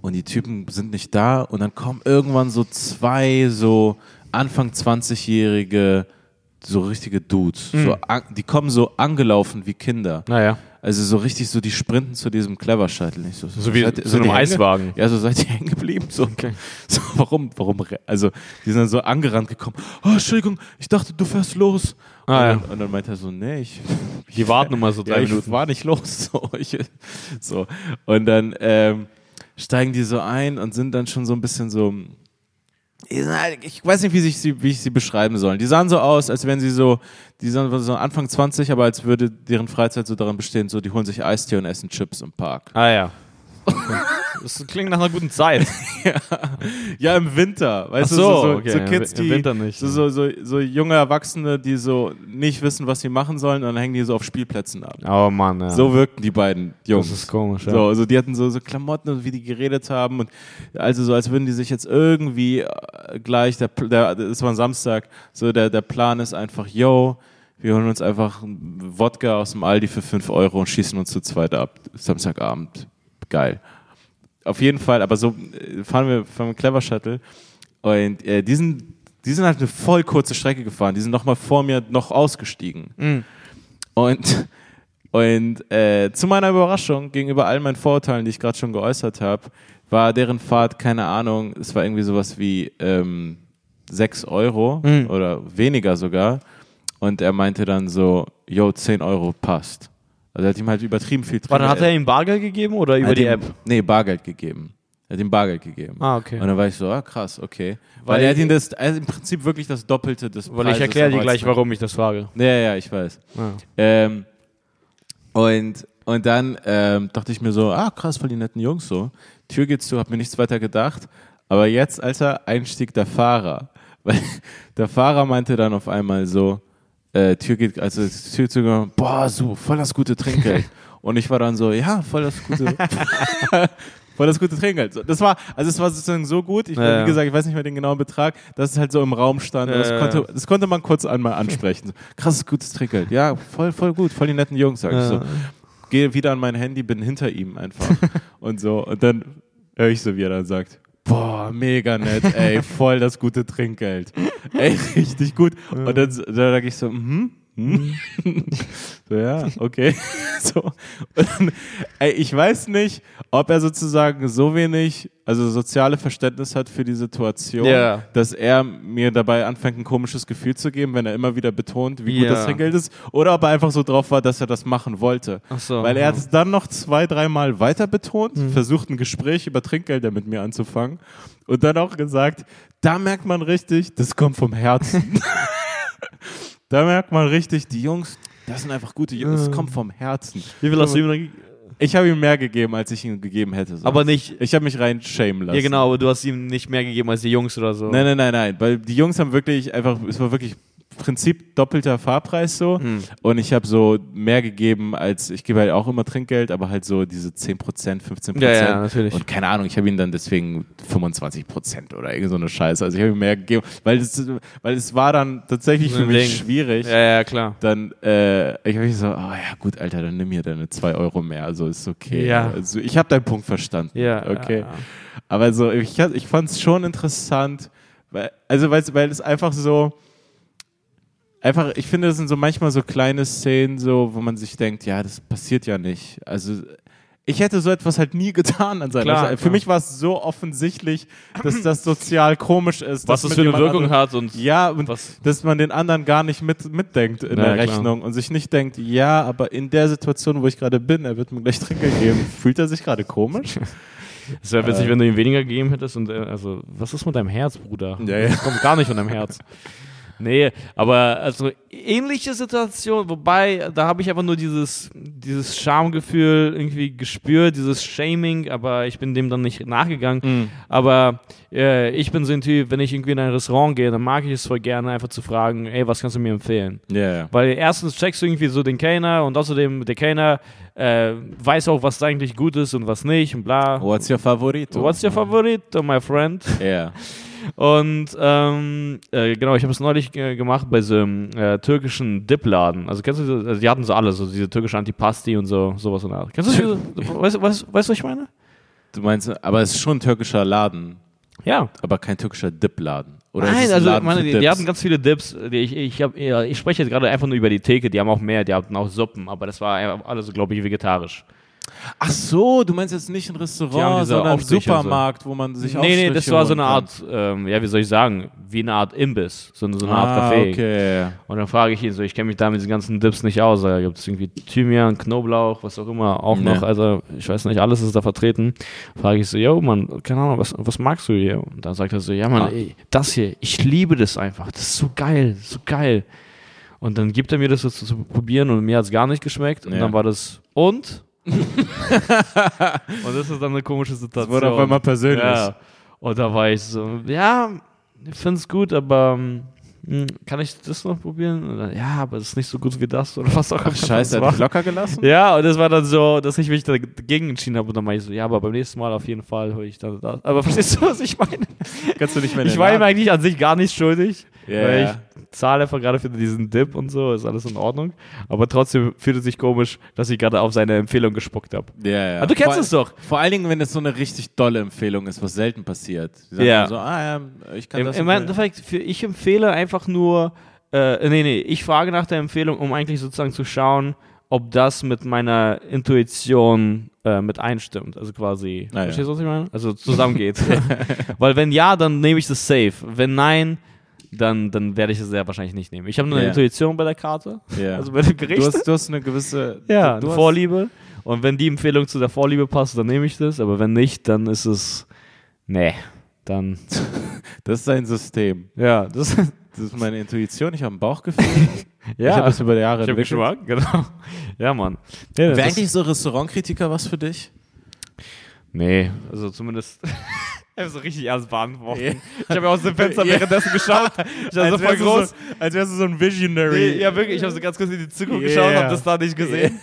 und die Typen sind nicht da und dann kommen irgendwann so zwei so Anfang 20-jährige so richtige Dudes, so an, die kommen so angelaufen wie Kinder. Naja. Also so richtig so, die sprinten zu diesem Clever Shuttle. Nicht so, So wie seid- zu seid einem Eiswagen. Ja, so seid ihr hängen geblieben. So, so, warum, warum, also die sind dann so angerannt gekommen. Oh, Entschuldigung, ich dachte, du fährst los. Ah, und, dann, und dann meinte er so, nee, ich, Die warten immer so ja, drei ich Minuten. war nicht los. So, ich, so. Und dann ähm, steigen die so ein und sind dann schon so ein bisschen so. Halt- Ich weiß nicht, wie, sich sie, wie ich sie beschreiben soll. Die sahen so aus, als wären sie so, die sahen so Anfang 20, aber als würde deren Freizeit so daran bestehen, so die holen sich Eistee und essen Chips im Park. Ah ja. Das klingt nach einer guten Zeit. Ja, im Winter, weißt Ach du, so, so, so, okay, so im Kids, Wi- im die Winter nicht. So, so, so, so junge Erwachsene, die so nicht wissen, was sie machen sollen, und dann hängen die so auf Spielplätzen ab. Oh Mann, ja. So wirkten die beiden Jungs. Das ist komisch, ja. So, also die hatten so, so Klamotten wie die geredet haben und also so, als würden die sich jetzt irgendwie äh, gleich, der, der, das war ein Samstag, so der, der Plan ist einfach, yo, wir holen uns einfach Wodka aus dem Aldi für 5 Euro und schießen uns zu zweit ab. Samstagabend. Geil. Auf jeden Fall, aber so äh, fahren wir wir Clever Shuttle und äh, die, sind, die sind halt eine voll kurze Strecke gefahren. Die sind noch mal vor mir noch ausgestiegen. Mhm. Und, und äh, zu meiner Überraschung, gegenüber all meinen Vorurteilen, die ich gerade schon geäußert habe, war deren Fahrt, keine Ahnung, es war irgendwie sowas wie ähm, 6 Euro Mhm. oder weniger sogar. Und er meinte dann so, yo, 10 Euro passt. Also er hat ihm halt übertrieben viel Warte, hat Trinkgeld- er ihm Bargeld gegeben oder über die ihm- App? Nee, Bargeld gegeben. Er hat ihm Bargeld gegeben. Ah, okay. Und dann war ich so, ah, krass, okay. Weil, Weil- er hat ihm das, also im Prinzip wirklich das Doppelte des Weil ich erkläre dir gleich, warum ich das frage. Ja, ja, ich weiß. Ah. Ähm, und, und dann ähm, dachte ich mir so, ah, krass, voll die netten Jungs so. Tür geht zu, hab mir nichts weiter gedacht. Aber jetzt, Alter, einstieg der Fahrer. Weil der Fahrer meinte dann auf einmal so, äh, Tür geht, also Tür zu, boah, so, voll das gute Trinkgeld. und ich war dann so, ja, voll das gute, voll das gute Trinkgeld. So, Das war, also es war sozusagen so gut, ich, Ja, wie gesagt, ich weiß nicht mehr den genauen Betrag, dass es halt so im Raum stand. das, Ja, ja. konnte, das konnte man kurz einmal ansprechen. So, krasses, gutes Trinkgeld. Ja, voll, voll gut, voll die netten Jungs, sag ich so. Gehe wieder an mein Handy, bin hinter ihm einfach. und so. Und dann höre ich so, wie er dann sagt, boah, mega nett, ey, voll das gute Trinkgeld. Ey, richtig gut. Und dann, dann sage ich so, mhm. Hm. so, ja, okay. so. Dann, ey, ich weiß nicht, ob er sozusagen so wenig, also soziale Verständnis hat für die Situation, Ja. dass er mir dabei anfängt, ein komisches Gefühl zu geben, wenn er immer wieder betont, wie gut Ja. das Trinkgeld ist, oder ob er einfach so drauf war, dass er das machen wollte. Ach so, Weil er ja. hat es dann noch zwei, dreimal weiter betont, Mhm. versucht ein Gespräch über Trinkgelder mit mir anzufangen und dann auch gesagt, da merkt man richtig, das kommt vom Herzen. da merkt man richtig, die Jungs, das sind einfach gute Jungs, das kommt vom Herzen. Wie viel hast du ihm dann gegeben? Ich habe ihm mehr gegeben, als ich ihm gegeben hätte. sonst. Aber nicht. ich habe mich rein shamen lassen. Ja, genau, aber du hast ihm nicht mehr gegeben als die Jungs oder so. Nein, nein, nein, nein. Weil die Jungs haben wirklich einfach, es war wirklich Prinzip doppelter Fahrpreis so. Hm. Und ich habe so mehr gegeben als, ich gebe halt auch immer Trinkgeld, aber halt so diese 10%, 15%. Ja, ja, natürlich. Und keine Ahnung, ich habe ihm dann deswegen 25% oder irgend so eine Scheiße. Also ich habe ihm mehr gegeben, weil es, weil es war dann tatsächlich für mich Ding. schwierig. Ja, ja, klar. Dann, äh, ich habe so, ah ja gut, Alter, dann nimm hier deine 2 Euro mehr, also ist okay. Ja. Also ich habe deinen Punkt verstanden. Ja, okay. ja, ja. Aber so, ich, ich fand es schon interessant, Weil, also weil, weil es einfach so, einfach, ich finde, das sind so manchmal so kleine Szenen, so, wo man sich denkt, ja, das passiert ja nicht. Also ich hätte so etwas halt nie getan an seiner Klar, Seite. Für klar. mich war es so offensichtlich, dass das sozial komisch ist. Was das für eine Wirkung anderem- hat und Ja, und was. dass man den anderen gar nicht mit, mitdenkt in Ja, der klar. Rechnung und sich nicht denkt, ja, aber in der Situation, wo ich gerade bin, er wird mir gleich Trinker geben, fühlt er sich gerade komisch? Es wäre witzig, Äh. wenn du ihm weniger gegeben hättest und äh, also, was ist mit deinem Herz, Bruder? Ja, ja. Das kommt gar nicht von deinem Herz. Nee, aber also ähnliche Situation, wobei da habe ich einfach nur dieses, dieses Schamgefühl irgendwie gespürt, dieses Shaming, aber ich bin dem dann nicht nachgegangen. Mhm. Aber äh, ich bin so ein Typ, wenn ich irgendwie in ein Restaurant gehe, dann mag ich es voll gerne, einfach zu fragen, ey, was kannst du mir empfehlen? Ja. Weil erstens checkst du irgendwie so den Kellner und außerdem der Kellner äh, weiß auch, was eigentlich gut ist und was nicht und bla. What's your favorito? What's your favorito, my friend? Ja. Und ähm, äh, genau, ich habe es neulich äh, gemacht bei so einem äh, türkischen Dipladen. Also kennst du, also die hatten so alles, so diese türkische Antipasti und so, sowas der Art. Kennst du weißt, du- weißt, weißt du, was ich meine? Du meinst, aber es ist schon ein türkischer Laden, Ja. aber kein türkischer Dip-Laden. Nein, also meine, die, die hatten ganz viele Dips. Ich, ich, hab, ja, ich spreche jetzt gerade einfach nur über die Theke, die haben auch mehr, die hatten auch Suppen, aber das war alles, glaube ich, vegetarisch. Ach so, du meinst jetzt nicht ein Restaurant, sondern einen und so. Supermarkt, wo man sich nee, nee, das war so eine. Art, ähm, ja, wie soll ich sagen, wie eine Art Imbiss, so, so eine Art ah, Café. okay. Und dann frage ich ihn so, ich kenne mich da mit diesen ganzen Dips nicht aus. Da gibt es irgendwie Thymian, Knoblauch, was auch immer, auch Ja. noch. Also ich weiß nicht, alles ist da vertreten. Frage ich so, yo, Mann, keine Ahnung, was, was magst du hier? Und dann sagt er so, ja, Mann, Ah. ey, das hier, ich liebe das einfach. Das ist so geil, so geil. Und dann gibt er mir das so zu, zu probieren und mir hat es gar nicht geschmeckt. Und Ja. dann war das, und? und das ist dann eine komische Das Situation. wurde auf einmal persönlich. Ja. Und da war ich so, ja, ich finde es gut, aber ähm, hm, kann ich das noch probieren? Dann, ja, aber es ist nicht so gut wie das oder was auch immer. scheiße, das hat locker gelassen? Ja, und das war dann so, dass ich mich dagegen entschieden habe und dann meinte ich so, ja, aber beim nächsten Mal auf jeden Fall höre ich dann das. Aber verstehst du, was ich meine? Kannst du nicht mehr Ich war ihm eigentlich an sich gar nicht schuldig, Ja, weil ich zahle einfach gerade für diesen Dip und so, ist alles in Ordnung. Aber trotzdem fühlt es sich komisch, dass ich gerade auf seine Empfehlung gespuckt habe. Ja, ja. Ah, du kennst vor, es doch. Vor allen Dingen, wenn es so eine richtig dolle Empfehlung ist, was selten passiert. Die sagen Ja. so, ah ja, ich kann Im, das Im. Endeffekt, ich empfehle einfach nur, äh, nee, nee, ich frage nach der Empfehlung, um eigentlich sozusagen zu schauen, ob das mit meiner Intuition äh, mit einstimmt. Also quasi, Ah, ja. verstehst du, was ich meine? Also zusammengeht. Weil wenn ja, dann nehme ich das safe. Wenn nein, dann, dann werde ich es sehr wahrscheinlich nicht nehmen. Ich habe eine Ja. Intuition bei der Karte, Ja. also bei dem Gericht. du, hast, du hast eine gewisse ja, eine Vorliebe. Und wenn die Empfehlung zu der Vorliebe passt, dann nehme ich das. Aber wenn nicht, dann ist es, nee, dann, Das ist ein System. ja, das Das ist meine Intuition, ich habe ein Bauchgefühl. ja. Ich habe das über die Jahre Ich entwickelt. Geschmack, genau. Ja, Mann. Nee, Wäre eigentlich so Restaurantkritiker was für dich? nee also zumindest. Einfach so richtig ernst beantworten. Ja. Ich habe ja aus dem Fenster Ja. währenddessen geschaut. Ich war so voll groß. So, als wärst du so ein Visionary. Nee, ja, wirklich. Ich habe so ganz kurz in die Zukunft Yeah. geschaut, habe das da nicht gesehen.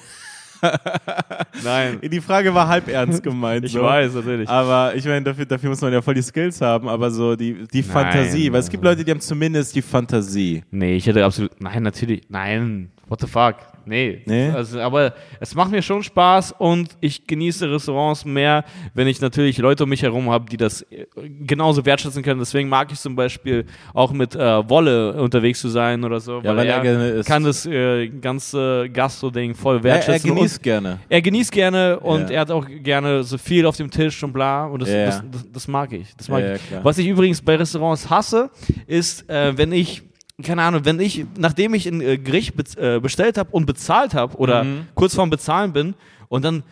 Nein. Die Frage war halb ernst gemeint. Ich so. weiß, natürlich. Aber ich meine, dafür, dafür muss man ja voll die Skills haben, aber so die, die Fantasie. Weil es gibt Leute, die haben zumindest die Fantasie. Nee, ich hätte absolut. Nein, natürlich. Nein. What the fuck? Nee. Nee? Also, aber es macht mir schon Spaß und ich genieße Restaurants mehr, wenn ich natürlich Leute um mich herum habe, die das äh, genauso wertschätzen können. Deswegen mag ich zum Beispiel auch mit äh, Wolle unterwegs zu sein oder so. Ja, weil er er gerne isst. kann das äh, ganze Gastro-Ding voll Er, er wertschätzen. genießt gerne. er genießt gerne und Ja. er hat auch gerne so viel auf dem Tisch und bla. Und das, Ja, das, das, das mag ich. Das mag ich. Was ich übrigens bei Restaurants hasse, ist, äh, wenn ich, keine Ahnung, wenn ich, nachdem ich ein äh, Gericht äh, bestellt habe und bezahlt habe oder Mhm. kurz vorm Bezahlen bin und dann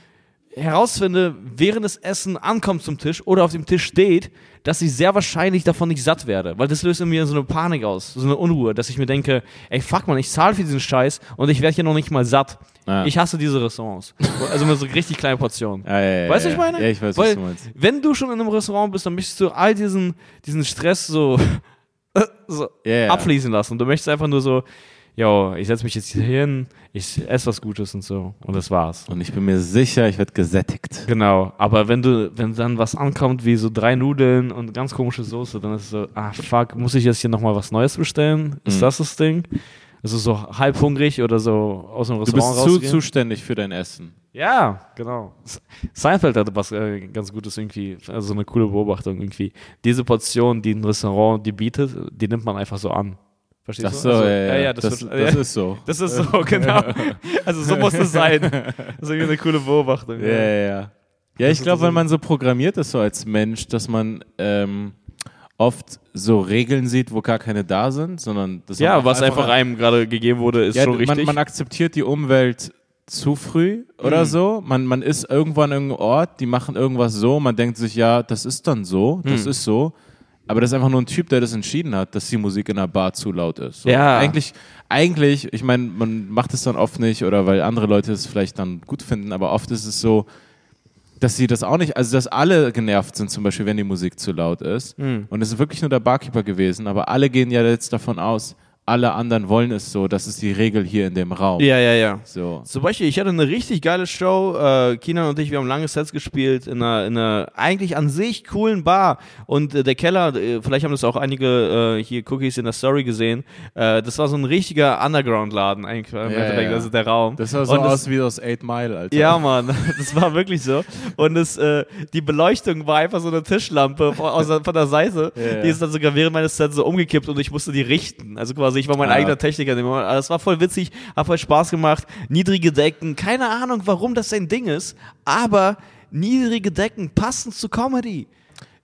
herausfinde, während das Essen ankommt zum Tisch oder auf dem Tisch steht, dass ich sehr wahrscheinlich davon nicht satt werde. Weil das löst in mir so eine Panik aus, so eine Unruhe, dass ich mir denke, ey, fuck man, ich zahle für diesen Scheiß und ich werde hier noch nicht mal satt. Ah. Ich hasse diese Restaurants. Also mit so richtig kleinen Portionen. Ja, ja, ja, Weißt du, ja. was ich meine? Ja, ich weiß, Weil, was du meinst. Wenn du schon in einem Restaurant bist, dann möchtest du all diesen, diesen Stress so, so ja. abfließen lassen. Und du möchtest einfach nur so, yo, ich setze mich jetzt hier hin, ich esse was Gutes und so. Und das war's. Und ich bin mir sicher, ich werde gesättigt. Genau, aber wenn du, wenn dann was ankommt wie so drei Nudeln und ganz komische Soße, dann ist es so, ah fuck, muss ich jetzt hier nochmal was Neues bestellen? Ist Mhm. das das Ding? Also so halb hungrig oder so aus dem Du Restaurant bist zu, zuständig für dein Essen. Ja, genau. Seinfeld hatte was äh, ganz Gutes irgendwie, also eine coole Beobachtung irgendwie. Diese Portion, die ein Restaurant die bietet, die nimmt man einfach so an. Verstehst Ach du? so, Also, ja, ja, das, das, wird, das ja, ist so. das ist so, genau. Also so muss es sein. Das ist irgendwie eine coole Beobachtung. Ja, ja, ja. Ja, Das ich glaube, weil man so programmiert ist so als Mensch, dass man ähm, oft so Regeln sieht, wo gar keine da sind, sondern das Ja, was einfach einem gerade gegeben wurde, ist ja, schon richtig. Man, man akzeptiert die Umwelt zu früh oder Mhm. so. Man, man ist irgendwo an irgendeinem Ort, die machen irgendwas so, man denkt sich, ja, das ist dann so, das Mhm. ist so. Aber das ist einfach nur ein Typ, der das entschieden hat, dass die Musik in der Bar zu laut ist. So. Ja. Eigentlich, eigentlich, ich meine, man macht es dann oft nicht oder weil andere Leute es vielleicht dann gut finden, aber oft ist es so, dass sie das auch nicht, also dass alle genervt sind, zum Beispiel, wenn die Musik zu laut ist. Mhm. Und es ist wirklich nur der Barkeeper gewesen, aber alle gehen ja jetzt davon aus, alle anderen wollen es so, das ist die Regel hier in dem Raum. ja, ja, ja. So. Zum Beispiel, ich hatte eine richtig geile Show. Äh, Kinan und ich, wir haben lange Sets gespielt in einer, in einer eigentlich an sich coolen Bar. Und äh, der Keller, äh, vielleicht haben das auch einige äh, hier Cookies in der Story gesehen. Äh, das war so ein richtiger Underground-Laden eigentlich. Ja, ja. Also der Raum. Das sah so Und das- aus wie aus Eight Mile, Alter. Ja, Mann, das war wirklich so. Und es, äh, die Beleuchtung war einfach so eine Tischlampe von, aus, der- von der Seite. Ja. Die ist dann sogar während meines Sets so umgekippt und ich musste die richten. Also quasi, ich war mein Ah. eigener Techniker. Also es war voll witzig, hat voll Spaß gemacht. Niedrige Decken, keine Ahnung, warum das ein Ding ist, aber niedrige Decken passen zu Comedy.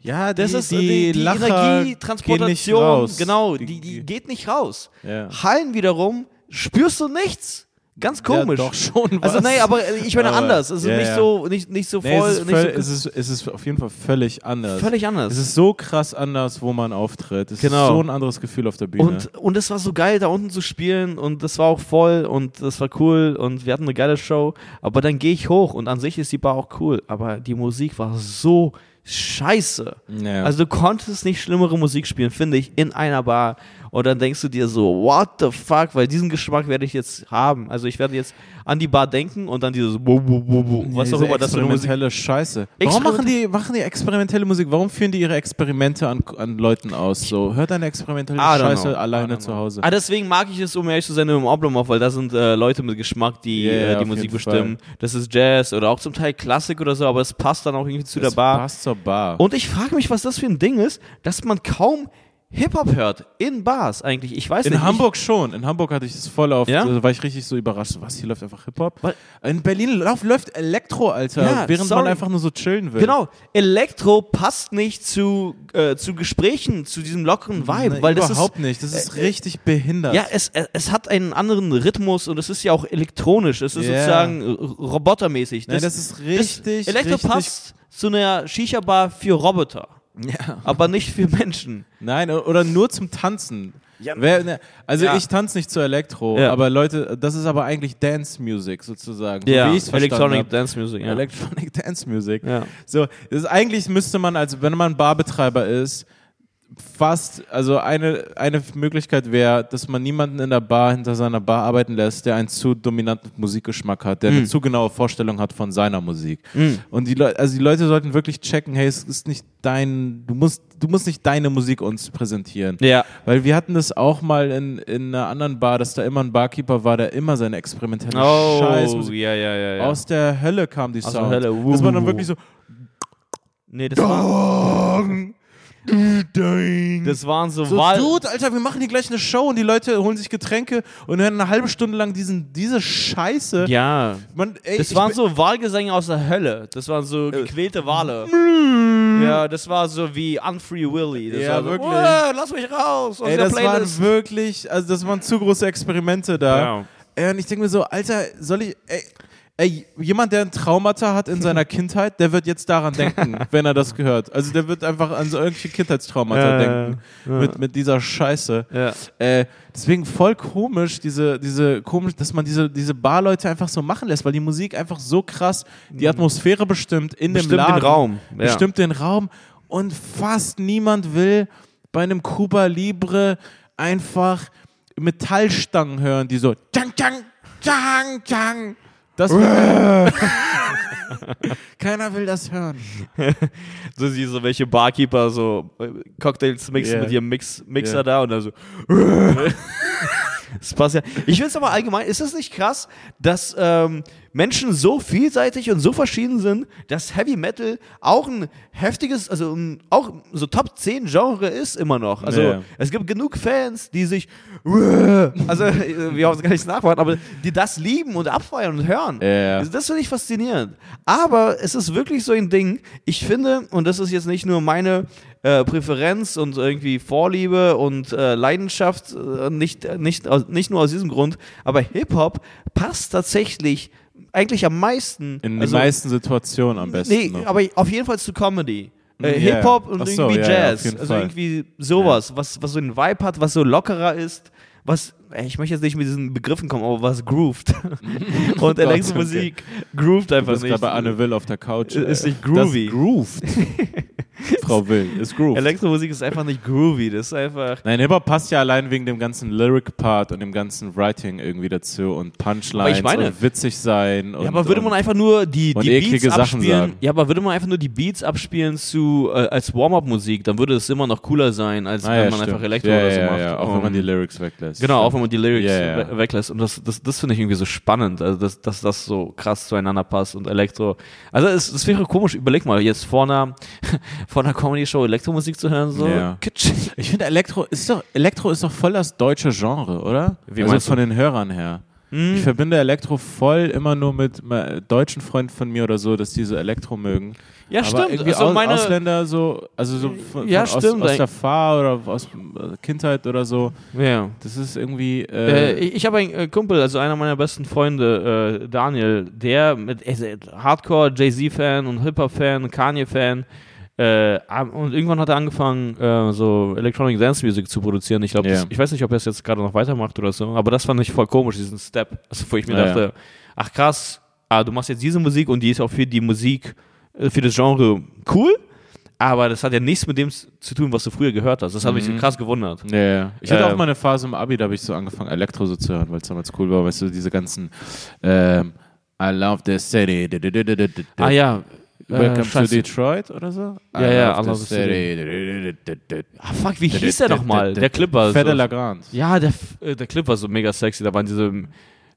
Ja, Das die, ist die, die, die Lacher Energietransportation, genau, die, die geht nicht raus. Ja. Hallen wiederum spürst du nichts. Ganz komisch. Ja, doch schon Also was. nee, aber ich meine Aber- anders. Also ja, nicht ja. so, nicht, nicht so Nee, voll, es, ist nicht so es, ist, es ist auf jeden Fall völlig anders. völlig anders. Es ist so krass anders, wo man auftritt. Es Genau. ist so ein anderes Gefühl auf der Bühne. und, und es war so geil, da unten zu spielen und das war auch voll und das war cool und wir hatten eine geile Show. Aber dann gehe ich hoch und an sich ist die Bar auch cool, aber die Musik war so scheiße. ja. Also du konntest nicht schlimmere Musik spielen, finde ich, in einer Bar. Und dann denkst du dir so, what the fuck, weil diesen Geschmack werde ich jetzt haben. Also ich werde jetzt an die Bar denken und dann dieses bu, bu, bu, bu, was auch Diese immer das für eine experimentelle Scheiße. Warum machen die, machen die experimentelle Musik? Warum führen die ihre Experimente an, an Leuten aus? So, hört eine experimentelle Scheiße know. Alleine zu. Hause. Ah, deswegen mag ich es, um ehrlich zu sein, im Oblomov, weil da sind äh, Leute mit Geschmack, die Ja, ja, äh, die Musik bestimmen. Das ist Jazz oder auch zum Teil Klassik oder so, aber es passt dann auch irgendwie zu der Das Bar. passt zur Bar. Und ich frage mich, was das für ein Ding ist, dass man kaum Hip-Hop hört in Bars eigentlich. Ich weiß in nicht. Hamburg schon. In Hamburg hatte ich das voll auf. Ja? Da war ich richtig so überrascht. Was, hier läuft einfach Hip-Hop? In Berlin läuft Elektro, Alter. Ja, während sorry. man einfach nur so chillen will. Ich, genau, Elektro passt nicht zu, äh, zu Gesprächen, zu diesem lockeren Vibe, Nee, weil das ist überhaupt nicht. Das ist äh, richtig behindert. Ja, es, es, es hat einen anderen Rhythmus und es ist ja auch elektronisch. Es ist Ja. sozusagen äh, robotermäßig. Nein, das ist richtig, Elektro richtig- passt zu einer Shisha-Bar für Roboter, Ja. aber nicht für Menschen. Nein, oder nur zum Tanzen. Ja. Wer, ne, also Ja. ich tanze nicht zu Elektro, Ja. aber Leute, das ist aber eigentlich Dance Music sozusagen. So Ja, verstanden Electronic hab. Dance Music. Ja. Electronic Dance Music. Ja. So, das ist, eigentlich müsste man, als wenn man Barbetreiber ist, fast, also eine, eine Möglichkeit wäre, dass man niemanden in der Bar hinter seiner Bar arbeiten lässt, der einen zu dominanten Musikgeschmack hat, der eine zu genaue Vorstellung hat von seiner Musik. Und die Leute, also die Leute sollten wirklich checken, hey, es ist nicht dein, du musst, du musst nicht deine Musik uns präsentieren. Ja. Weil wir hatten das auch mal in, in einer anderen Bar, dass da immer ein Barkeeper war, der immer seine experimentelle Oh, Scheißmusik ja, ja, ja. ja. aus der Hölle kam die Aus Sound. der Hölle. Wuh, das war wuh, dann wirklich so. nee, das, war, das waren so, So, Wahl. Dude, Alter, wir machen hier gleich eine Show und die Leute holen sich Getränke und hören eine halbe Stunde lang diesen, diese Scheiße. Ja. Man, ey, Das waren so Wahlgesänge aus der Hölle. Das waren so gequälte Wale. Ja, das war so wie Unfree Willy. Das Ja, war so, wirklich. "Oh, lass mich raus aus Ey, das waren Playlist. wirklich, also das waren zu große Experimente da. Ja. Ey, und ich denke mir so, Alter, soll ich, ey, ey, jemand, der ein Traumata hat in seiner Kindheit, der wird jetzt daran denken, wenn er das gehört. Also der wird einfach an so irgendwelche Kindheitstraumata denken. Mit, mit dieser Scheiße. Äh, deswegen voll komisch, diese, diese komisch, dass man diese, diese Barleute einfach so machen lässt, weil die Musik einfach so krass die Atmosphäre bestimmt in Bestimmt dem den Laden. Raum, ja. Bestimmt den Raum. Und fast niemand will bei einem Cuba Libre einfach Metallstangen hören, die so tschang, tschang, tschang, tschang. Das will Keiner will das hören. So wie so welche Barkeeper so äh, Cocktails mixen Ja. mit ihrem Mix, Mixer Ja. da und dann so. Das passt ja. Ich finde es aber allgemein, ist es nicht krass, dass ähm, Menschen so vielseitig und so verschieden sind, dass Heavy Metal auch ein heftiges, also ein, auch so Top 10 Genre ist immer noch. Also Ja. es gibt genug Fans, die sich, also äh, wir haben es gar nicht nachwarten, aber die das lieben und abfeiern und hören. Ja. Also das finde ich faszinierend. Aber es ist wirklich so ein Ding, ich finde, und das ist jetzt nicht nur meine äh, Präferenz und irgendwie Vorliebe und äh, Leidenschaft, äh, nicht, nicht, nicht nur aus diesem Grund, aber Hip-Hop passt tatsächlich eigentlich am meisten. In also, den meisten Situationen am besten. Nee, noch. aber auf jeden Fall zu Comedy. Äh, Ja, Hip-Hop ja. und so, irgendwie ja, ja, Jazz. jeden also irgendwie sowas, was, was so einen Vibe hat, was so lockerer ist, was, ey, ich möchte jetzt nicht mit diesen Begriffen kommen, aber was grooved. und Elektromusik grooved du einfach bist nicht. bei Anne Will auf der Couch. Ist ey. nicht groovy. Das grooved. Frau Will, ist grooved. Elektromusik ist einfach nicht groovy, das ist einfach. Nein, Hip-Hop passt ja allein wegen dem ganzen Lyric-Part und dem ganzen Writing irgendwie dazu und Punchlines Aber ich meine- und witzig sein. Und, Ja, aber würde man einfach nur die, die Beats Sachen abspielen, sagen. ja, aber würde man einfach nur die Beats abspielen zu äh, als Warm-up-Musik, dann würde es immer noch cooler sein, als Ah, wenn ja, man stimmt. einfach Elektro ja, oder so ja, macht. Ja, auch wenn man die Um, Lyrics weglässt. Genau, auch Stimmt. Wenn man die Lyrics Ja, ja. we- weglässt. Und das, das, das finde ich irgendwie so spannend, also dass, dass das so krass zueinander passt und Elektro. Also es, es wäre komisch, überleg mal, jetzt vor einer, vor einer Comedy-Show Elektromusik zu hören, so. Ja. kitsch. Ich finde Elektro ist doch Elektro ist doch voll das deutsche Genre, oder? Wie also meinst von den Hörern her. Hm. Ich verbinde Elektro voll immer nur mit deutschen Freunden von mir oder so, dass die so Elektro mögen. Ja, Aber stimmt. Irgendwie Also meine, Ausländer so, also so von, Ja, von stimmt. Aus, aus der Fahr oder aus äh, Kindheit oder so. ja. Das ist irgendwie. Äh, Äh, ich ich habe einen äh, Kumpel, also einer meiner besten Freunde, äh, Daniel, der mit Hardcore Jay-Z-Fan und Hip-Hop-Fan, Kanye-Fan. Äh, und irgendwann hat er angefangen, so Electronic Dance Music zu produzieren. Ich glaube, Ja. ich weiß nicht, ob er es jetzt gerade noch weitermacht oder so, aber das fand ich voll komisch, diesen Step. Also, wo ich mir Ja, dachte, ach krass, ah, du machst jetzt diese Musik und die ist auch für die Musik, für das Genre cool, aber das hat ja nichts mit dem zu tun, was du früher gehört hast. Das hat mich Mhm. krass gewundert. ja, ja. Ich hatte Ähm. auch mal eine Phase im Abi, da habe ich so angefangen, Elektro so zu hören, weil es damals cool war. Weißt du, diese ganzen ähm, I love the city. Ah ja. Welcome äh, to. Detroit oder so? Ja, ja, I love the city. Ah, fuck, wie hieß der nochmal? Der Clip war so, Lagrand. Ja, der, äh, der Clip war so mega sexy. Da waren diese.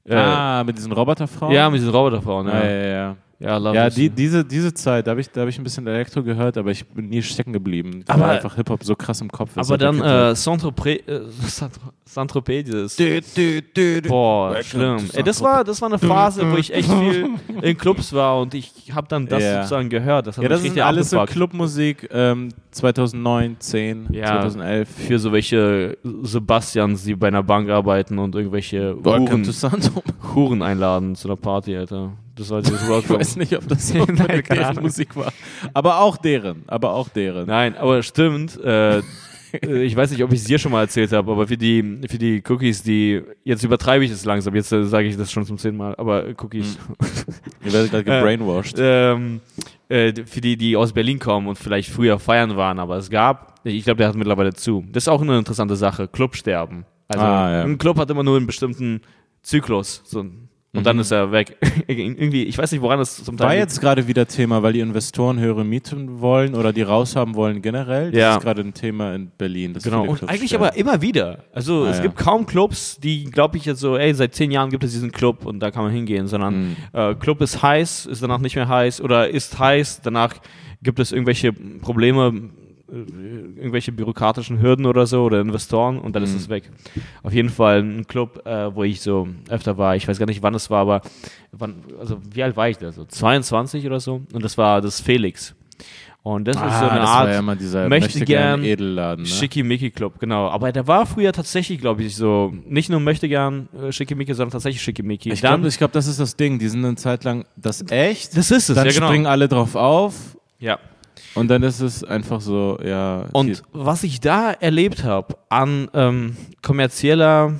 Äh, ah, mit diesen Roboterfrauen? Ja, mit diesen Roboterfrauen. ja, Ja, ja, ja. Ja, love Ja, this. die, diese, diese Zeit, da habe ich, da hab ich ein bisschen Elektro gehört, aber ich bin nie stecken geblieben. Aber- Aber einfach Hip-Hop so krass im Kopf. Aber dann äh, Saint-Tropez, äh, Saint- Saint-Tropez, dieses. Du, du, du, du. Boah, schlimm. Ey, das, war, das war eine Phase, wo ich echt viel in Clubs war und ich habe dann das Ja. sozusagen gehört. Das hat Ja, mich das ist alles so. Clubmusik ähm, 2009, 10, Ja. 2011. Für so welche Sebastians, die bei einer Bank arbeiten und irgendwelche Welcome Huren. Huren einladen zu einer Party, Alter. Das war dieses Ich Rock. weiß nicht, ob das so Nein, keine deren Ahnung. Musik war. Aber auch deren. Aber auch deren. Nein, aber stimmt. Äh, äh, ich weiß nicht, ob ich es dir schon mal erzählt habe, aber für die, für die Cookies, die. Jetzt übertreibe ich es langsam, jetzt äh, sage ich das schon zum zehnten Mal, aber äh, Cookies. Ihr werdet gerade gebrainwashed. ähm, äh, für die, die aus Berlin kommen und vielleicht früher feiern waren, aber es gab, ich glaube, der hat mittlerweile zu. Das ist auch eine interessante Sache, Clubsterben. Also Ah, ja. ein Club hat immer nur einen bestimmten Zyklus. So, und dann ist er weg. Irgendwie, ich weiß nicht, woran es zum Teil War jetzt gerade wieder Thema, weil die Investoren höhere Mieten wollen oder die raushaben wollen generell. Das Ja. ist gerade ein Thema in Berlin. Genau, und eigentlich sterben. aber immer wieder. Also Ah, es ja. gibt kaum Clubs, die, glaube ich, jetzt so, ey, seit zehn Jahren gibt es diesen Club und da kann man hingehen, sondern Mhm. äh, Club ist heiß, ist danach nicht mehr heiß oder ist heiß, danach gibt es irgendwelche Probleme, irgendwelche bürokratischen Hürden oder so oder Investoren und dann ist Mhm. es weg. Auf jeden Fall ein Club, äh, wo ich so öfter war, ich weiß gar nicht, wann es war, aber wann, also wie alt war ich da? So 22 oder so und das war das Felix. Und das ist so Ah, eine Art ja immer dieser möchte gern Edelladen. Ne? Schickimicki Club, genau. Aber der war früher tatsächlich, glaube ich, so, nicht nur möchte gern äh, Schickimicki, sondern tatsächlich Schickimicki. Ich glaube, glaub, das ist das Ding. Die sind eine Zeit lang das echt. das ist es, dann ja genau. springen alle drauf auf ja. Und dann ist es einfach so, ja. Und was ich da erlebt habe an ähm, kommerzieller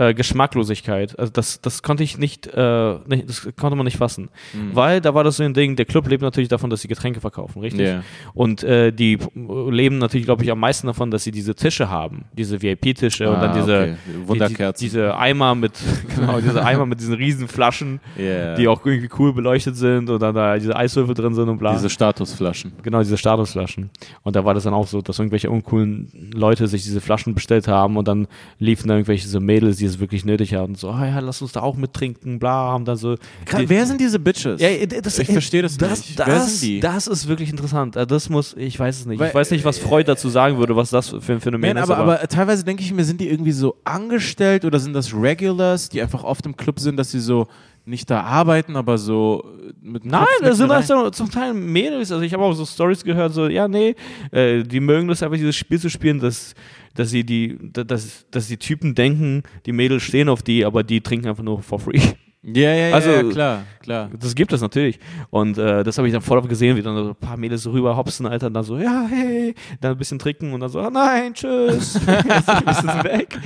äh, Geschmacklosigkeit. Also das, das konnte ich nicht, äh, nicht, das konnte man nicht fassen. Weil da war das so ein Ding, der Club lebt natürlich davon, dass sie Getränke verkaufen, richtig? Ja. Und äh, die leben natürlich, glaube ich, am meisten davon, dass sie diese Tische haben, diese VIP-Tische und Ah, dann diese, okay. Wunderkerzen. Die, diese Eimer mit, genau, diese Eimer mit diesen riesen Flaschen, Yeah. die auch irgendwie cool beleuchtet sind und dann da diese Eiswürfel drin sind und bla. Diese Statusflaschen. Genau, diese Statusflaschen. Und da war das dann auch so, dass irgendwelche uncoolen Leute sich diese Flaschen bestellt haben und dann liefen da irgendwelche so Mädels, die es wirklich nötig hatten. So, ah ja, lass uns da auch mittrinken, bla, haben da so. Die- Wer sind diese Bitches? ja, das, ich verstehe das, das, nicht. Das, Wer sind die? das ist wirklich interessant. Äh, Das muss, ich weiß es nicht. Weil- ich weiß nicht, was Freud dazu sagen würde, was das für ein Phänomen Nein, ist. aber, aber teilweise denke ich mir, sind die irgendwie so angestellt oder sind das Regulars, die einfach oft im Club sind, dass sie so nicht da arbeiten, aber so mit Nein, das sind mit das so, zum Teil Mädels. Also ich habe auch so Stories gehört, so, ja, nee, äh, die mögen das einfach, dieses Spiel zu spielen, dass, dass sie die, dass, dass die Typen denken, die Mädels stehen auf die, aber die trinken einfach nur for free. Ja, ja, ja, Also- ja, klar, klar. Das gibt es natürlich. Und äh, das habe ich dann voll oft gesehen, wie dann so ein paar Mädels so rüber hopsen, Alter, und dann so, ja, hey, dann ein bisschen trinken und dann so, ah, nein, tschüss. Jetzt ist weg.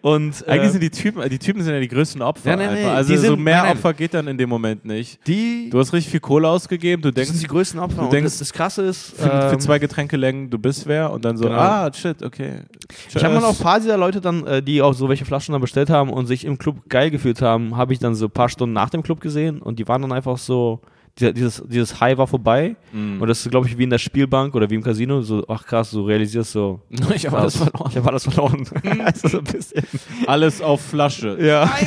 Und äh, Eigentlich sind die Typen, die Typen sind ja die größten Opfer. Ja, nee, nee, einfach. Also so sind- mehr nein, nein. Opfer geht dann in dem Moment nicht. die, Du hast richtig viel Kohle ausgegeben, du das denkst sind die größten Opfer. du denkst, das, das Krasse ist, für, für ähm, zwei Getränkelängen, du bist wer und dann so, Genau. ah, shit, okay. Ich habe Tschüss. auch ein paar dieser Leute dann, äh, die auch so welche Flaschen dann bestellt haben und sich im Club geil gefühlt haben, habe ich dann so ein paar Stunden nach dem Club gesehen und die waren dann einfach so, dieses, dieses High war vorbei Mhm. und das ist, glaube ich, wie in der Spielbank oder wie im Casino, so, ach krass, du realisierst so, Ich habe alles verloren. Ich habe alles verloren. also so ein bisschen. Alles auf Flasche. Ja.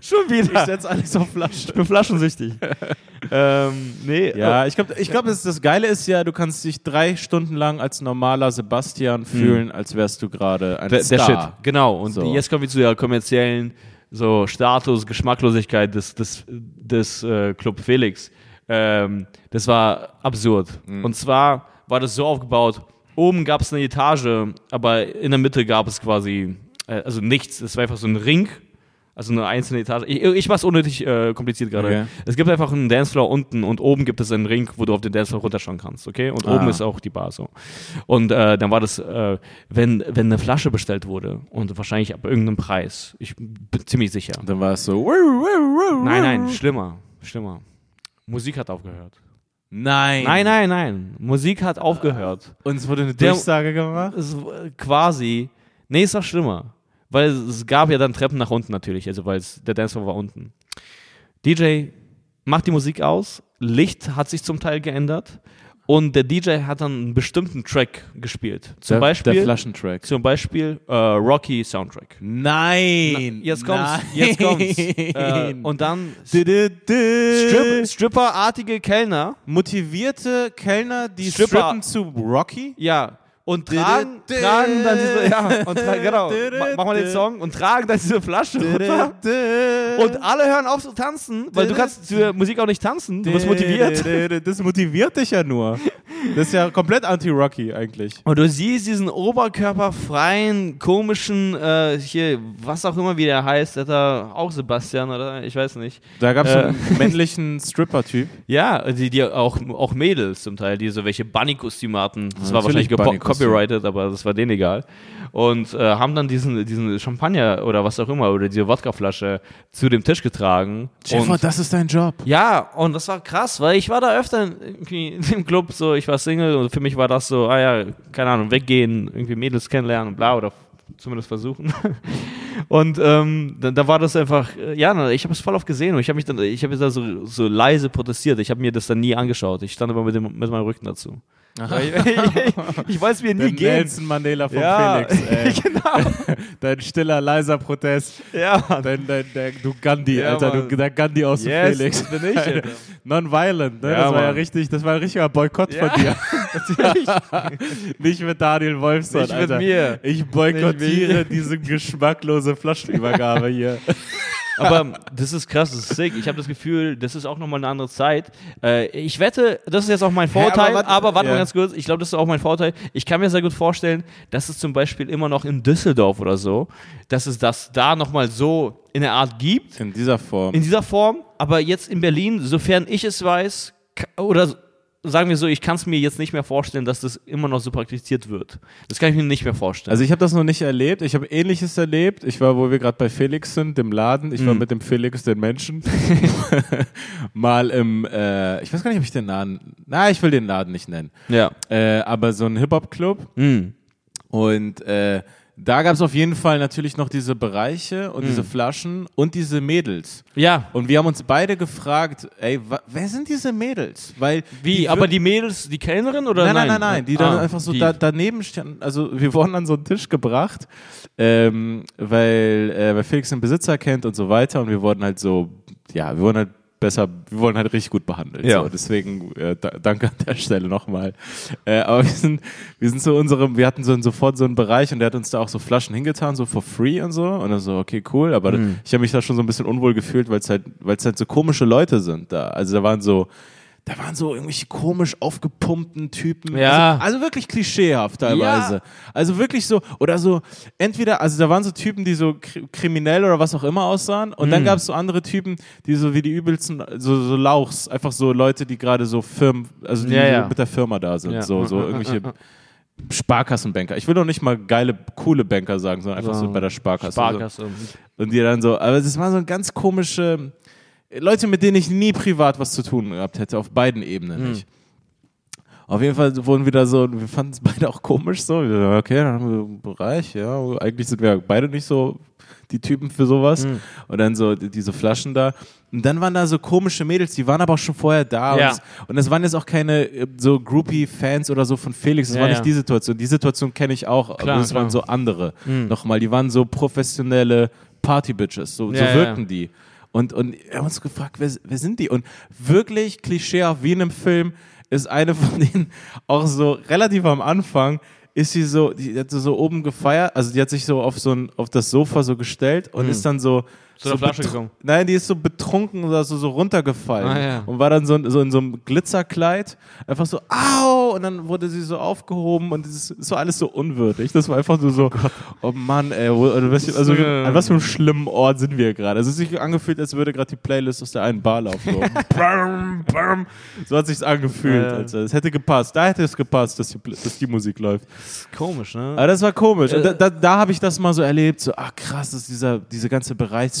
Schon Ich wieder. setze alles auf Flasche. Ich bin flaschensüchtig. ähm, nee. Ja, ich glaube, ich glaub, das, das Geile ist ja, du kannst dich drei Stunden lang als normaler Sebastian fühlen, als wärst du gerade ein der, der Star. Shit. Genau. Und So. jetzt kommen wir zu der kommerziellen so Status, Geschmacklosigkeit des, des, des äh, Club Felix. Ähm, das war absurd. Mhm. Und zwar war das so aufgebaut, oben gab es eine Etage, aber in der Mitte gab es quasi, äh, also nichts. Es war einfach so ein Ring. Also eine einzelne Etage. Ich, ich mach's unnötig äh, kompliziert gerade. Okay. Es gibt einfach einen Dancefloor unten und oben gibt es einen Ring, wo du auf den Dancefloor runterschauen kannst, okay? Und Ah. oben ist auch die Bar so. Und äh, dann war das, äh, wenn, wenn eine Flasche bestellt wurde und wahrscheinlich ab irgendeinem Preis, ich bin ziemlich sicher. Dann war es so. Nein, nein, schlimmer, schlimmer. Musik hat aufgehört. Nein. Nein, nein, nein. Musik hat aufgehört. Und es wurde eine Durchsage gemacht. Es, quasi. Nee, ist noch schlimmer. Weil es, gab ja dann Treppen nach unten natürlich, also weil es, der Dancefloor war unten. DJ macht die Musik aus, Licht hat sich zum Teil geändert und der DJ hat dann einen bestimmten Track gespielt. Zum der, Beispiel, Der Flaschentrack. zum Beispiel äh, Rocky Soundtrack. Nein. Jetzt kommt's, Nein. jetzt kommt's. Äh, und dann. Strip, Stripperartige Kellner, Motivierte Kellner, die Stripper. strippen zu Rocky. ja, und tragen, tragen dann diese, ja, und genau, ma- mach mal den Song und tragen dann diese Flasche runter. Und alle hören auf zu tanzen, weil du kannst zur Musik auch nicht tanzen, du bist motiviert. Das motiviert dich ja nur. Das ist ja komplett anti-Rocky eigentlich. Und du siehst diesen oberkörperfreien, komischen, äh, hier, was auch immer wie der heißt, der da auch Sebastian oder ich weiß nicht. Da gab es Äh. einen männlichen Stripper-Typ. Ja, die, die auch, auch Mädels zum Teil, die so welche Bunny-Kostüme hatten. Das war Natürlich wahrscheinlich Bunny-Kostüm. Copyrighted, aber das war denen egal. Und äh, haben dann diesen, diesen Champagner oder was auch immer oder diese Wodkaflasche zu dem Tisch getragen. und das ist dein Job. Ja, und das war krass, weil ich war da öfter irgendwie im Club, so ich war Single und für mich war das so, ah ja, keine Ahnung, weggehen, irgendwie Mädels kennenlernen, bla oder zumindest versuchen. Und ähm, da, da war das einfach, äh, ja, ich habe es voll oft gesehen und ich habe mich dann, ich habe da so, so leise protestiert. Ich habe mir das dann nie angeschaut. Ich stand immer mit, dem, mit meinem Rücken dazu. Ich, ich, wollte es mir nie geben. Nelson Mandela von Ja, Felix, ey. genau. Dein stiller, leiser Protest. Ja, Mann. Dein, dein, der, du Gandhi, Ja, Alter. Mann. Du, der Gandhi aus dem Yes, Felix. das bin ich, Alter. Non-violent, ne? Ja, das war ja richtig, das war ein richtiger Boykott von dir. Nicht mit Daniel Wolfson, Nicht mit Alter. mir. Ich boykottiere mit diese geschmacklose Flaschenübergabe hier. Aber das ist krass, das ist sick. Ich habe das Gefühl, das ist auch nochmal eine andere Zeit. Äh, ich wette, das ist jetzt auch mein Vorteil, aber aber, warte- ja. mal ganz kurz, ich glaube, das ist auch mein Vorteil. Ich kann mir sehr gut vorstellen, dass es zum Beispiel immer noch in Düsseldorf oder so, dass es das da nochmal so in der Art gibt, In dieser Form. in dieser Form, aber jetzt in Berlin, sofern ich es weiß, oder sagen wir so, ich kann es mir jetzt nicht mehr vorstellen, dass das immer noch so praktiziert wird. Das kann ich mir nicht mehr vorstellen. Also ich habe das noch nicht erlebt. Ich habe Ähnliches erlebt. Ich war, wo wir gerade bei Felix sind, dem Laden. Ich war Mhm. mit dem Felix, den Menschen, mal im, äh, ich weiß gar nicht, ob ich den Laden, na, ich will den Laden nicht nennen, ja. äh, aber so ein Hip-Hop-Club. Mhm. Und äh, da gab es auf jeden Fall natürlich noch diese Bereiche und Mhm. diese Flaschen und diese Mädels. Ja. Und wir haben uns beide gefragt, ey, wer sind diese Mädels? Weil Wie? die aber die Mädels, die Kellnerin oder Nein, nein? nein, nein, nein, die dann Ah, einfach so da, daneben standen. Also wir wurden an so einen Tisch gebracht, ähm, weil, äh, weil Felix den Besitzer kennt und so weiter und wir wurden halt so, ja, wir wurden halt besser, wir wurden halt richtig gut behandelt. Ja. So. Deswegen äh, da, danke an der Stelle nochmal. Äh, aber wir sind, wir sind zu unserem, wir hatten so sofort so einen Bereich und der hat uns da auch so Flaschen hingetan, so for free und so. Und dann so, okay, cool. Aber Mhm. ich habe mich da schon so ein bisschen unwohl gefühlt, weil es halt, weil es halt so komische Leute sind da. Also da waren so, da waren so irgendwelche komisch aufgepumpten Typen. Ja. Also, also wirklich klischeehaft teilweise. Also wirklich so, oder so, entweder, also da waren so Typen, die so kri kriminell oder was auch immer aussahen. Und Mhm. dann gab es so andere Typen, die so wie die übelsten, so, so Lauchs, einfach so Leute, die gerade so Firmen, also die Ja, so ja. mit der Firma da sind. Ja. So, so irgendwelche Sparkassenbanker. Ich will doch nicht mal geile, coole Banker sagen, sondern einfach so, So bei der Sparkasse. Sparkasse. Und die dann so, aber es war so ein ganz komische Leute, mit denen ich nie privat was zu tun gehabt hätte, auf beiden Ebenen Hm. nicht. Auf jeden Fall wurden wir da so, wir fanden es beide auch komisch so. Okay, dann haben wir einen Bereich, ja. Eigentlich sind wir beide nicht so die Typen für sowas. Hm. Und dann so die- diese Flaschen da. Und dann waren da so komische Mädels, die waren aber auch schon vorher da. Ja. Und, es, waren jetzt auch keine äh, so Groupie-Fans oder so von Felix. Das Ja, war nicht ja. die Situation. Die Situation kenne ich auch. Klar, aber das waren klar. so andere. Hm. Nochmal, die waren so professionelle Party-Bitches. So, so wirkten die. Und, und wir haben uns gefragt, wer, wer sind die? Und wirklich klischeehaft wie in einem Film ist eine von denen auch so relativ am Anfang ist sie so, die hat so oben gefeiert, also die hat sich so auf so ein, auf das Sofa so gestellt und Hm. ist dann so Zu der Flasche gekommen. Nein, die ist so betrunken oder so, so runtergefallen Ah, ja. und war dann so, so in so einem Glitzerkleid, einfach so, au, und dann wurde sie so aufgehoben und es ist so alles so unwürdig. Das war einfach nur so, oh Mann, ey, also, was, also, äh, an was für einem schlimmen Ort sind wir gerade? Es ist sich angefühlt, als würde gerade die Playlist aus der einen Bar laufen. So, so hat sich's angefühlt. Ja. Also, es hätte gepasst, da hätte es gepasst, dass die, dass die Musik läuft. Komisch, ne? Aber das war komisch. Und da Äh, da, da habe ich das mal so erlebt, so, ach krass, das ist dieser, diese ganze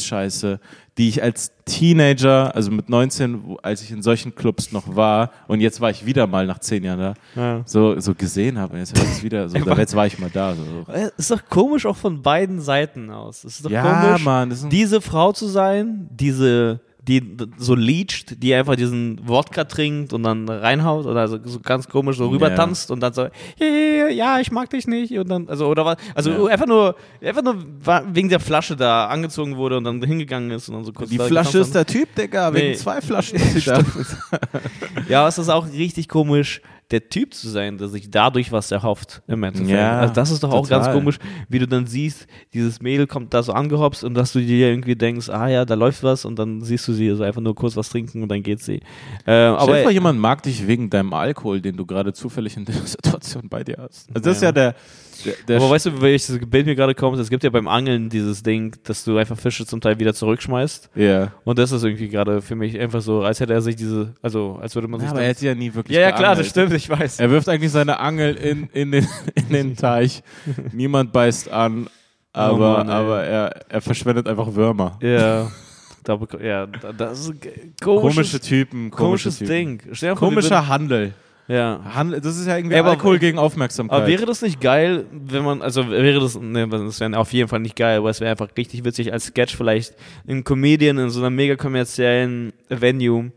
Bereichsscheiße, die ich als Teenager, also mit 19, wo, als ich in solchen Clubs noch war, und jetzt war ich wieder mal nach zehn Jahren da, Ja. so, so gesehen habe. Jetzt, war ich wieder so, da, jetzt war ich mal da. So. Äh, Ist doch komisch auch von beiden Seiten aus. Es ist doch Ja, komisch, Mann, ist diese Frau zu sein, diese, die so leacht, die einfach diesen Wodka trinkt und dann reinhaut oder so, so ganz komisch so rüber tanzt und dann so, ja, ja, ich mag dich nicht und dann, also oder was, also Ja. einfach nur, einfach nur wegen der Flasche da angezogen wurde und dann hingegangen ist und dann so kurz Die Flasche ist der Typ, Digga, Nee. wegen zwei Flaschen. Ja, es ist auch richtig komisch, der Typ zu sein, der sich dadurch was erhofft im Endeffekt. Ja, also das ist doch auch ganz total. komisch, wie du dann siehst, dieses Mädel kommt da so angehopst und dass du dir irgendwie denkst, ah ja, da läuft was und dann siehst du sie so einfach nur kurz was trinken und dann geht sie. Äh, Aber aber Stell dir vor, jemand mag dich wegen deinem Alkohol, den du gerade zufällig in der Situation bei dir hast. Also das ist ja der, der, der aber weißt du, welches Bild mir gerade kommt? Es gibt ja beim Angeln dieses Ding, dass du einfach Fische zum Teil wieder zurückschmeißt. ja. Und das ist irgendwie gerade für mich einfach so, als hätte er sich diese, also als würde man sich Ja, aber er hätte ja nie wirklich ja, ja, klar, das stimmt, ich weiß. Er wirft eigentlich seine Angel in, in, den, in den Teich. Niemand beißt an, aber, Oh Mann, aber er, er verschwendet einfach Würmer. Ja. Da, ja, da- das ist komisches, Komische Typen, komische komisches Typen. Ding. Komischer Handel. Ja. Handel. Das ist ja irgendwie aber- Alkohol gegen Aufmerksamkeit. Aber wäre das nicht geil, wenn man, also wäre das, ne, das wäre auf jeden Fall nicht geil, aber es wäre einfach richtig witzig als Sketch vielleicht ein Comedian in so einer mega kommerziellen Venue,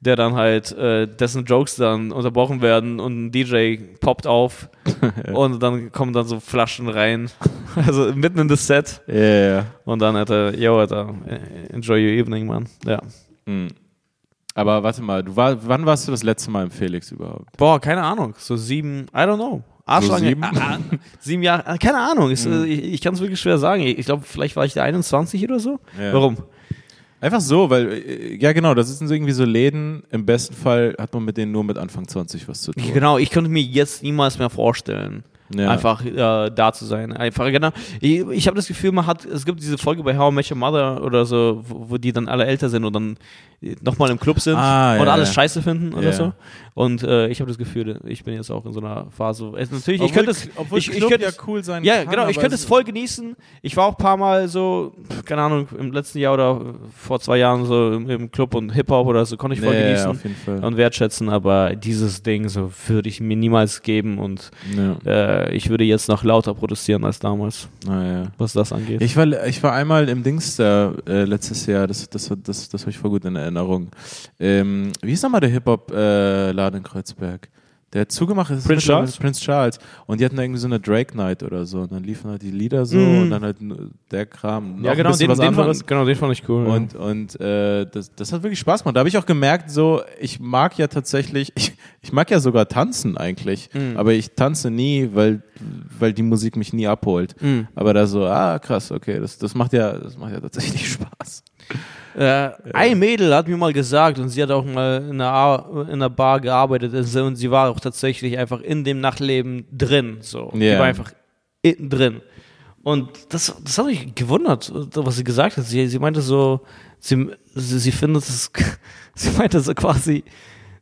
der dann halt, äh, dessen Jokes dann unterbrochen werden und ein DJ poppt auf und dann kommen dann so Flaschen rein, also mitten in das Set ja, ja. und dann hat er, yo, Alter, enjoy your evening, man. Ja. Hm. Aber warte mal, du war, wann warst du das letzte Mal im Felix überhaupt? Boah, keine Ahnung. So sieben, I don't know. Arschlange. sieben? Ah, ah, sieben Jahre, ah, keine Ahnung. Ist, äh, Ich, ich kann es wirklich schwer sagen. Ich, glaube, vielleicht war ich der 21 oder so. Ja. Warum? Einfach so, weil, äh, ja genau, das sind so irgendwie so Läden, im besten Fall hat man mit denen nur mit Anfang 20 was zu tun. Genau, ich könnte mir jetzt niemals mehr vorstellen, Ja. einfach äh, da zu sein. Einfach, genau. Ich, ich habe das Gefühl, man hat, es gibt diese Folge bei How I Met Your Mother oder so, wo, wo die dann alle älter sind und dann nochmal im Club sind Ah, und ja, alles ja. scheiße finden oder so. Und äh, ich habe das Gefühl, ich bin jetzt auch in so einer Phase. Es, natürlich, ich Obwohl- könnte es, obwohl ich, ich könnte ja es, cool sein ja, kann, genau, ich könnte es- voll genießen. Ich war auch ein paar Mal so, keine Ahnung, im letzten Jahr oder vor zwei Jahren so im, im Club und Hip-Hop oder so, konnte ich voll Ja, ja, genießen auf jeden Fall. und wertschätzen, aber dieses Ding so würde ich mir niemals geben und Ja. äh, ich würde jetzt noch lauter protestieren als damals, Naja. was das angeht. Ich war, ich war einmal im Dings da äh, letztes Jahr, das, das, das, das habe ich voll gut in Erinnerung. Ähm, wie hieß nochmal der Hip-Hop-Laden in Kreuzberg? Der hat zugemacht ist Prince Charles? Prince Charles. Und die hatten da irgendwie so eine Drake Night oder so. Und dann liefen halt die Lieder so Mhm. und dann halt der Kram. ja, genau den, was den fand, genau, den fand ich cool. Und, und äh, das, das hat wirklich Spaß gemacht. Da habe ich auch gemerkt, so, ich mag ja tatsächlich, ich, ich mag ja sogar tanzen eigentlich, Mhm. aber ich tanze nie, weil, weil die Musik mich nie abholt. Mhm. Aber da so, ah, krass, okay, das, das, macht, ja, das macht ja tatsächlich Spaß. Äh, ein Mädel hat mir mal gesagt, und sie hat auch mal in einer, in einer Bar gearbeitet, und sie- war auch tatsächlich einfach in dem Nachtleben drin. So. Die Ja. war einfach innen drin. Und das, das hat mich gewundert, was sie gesagt hat. Sie, sie meinte so, sie, sie, sie findet es, sie meinte so quasi,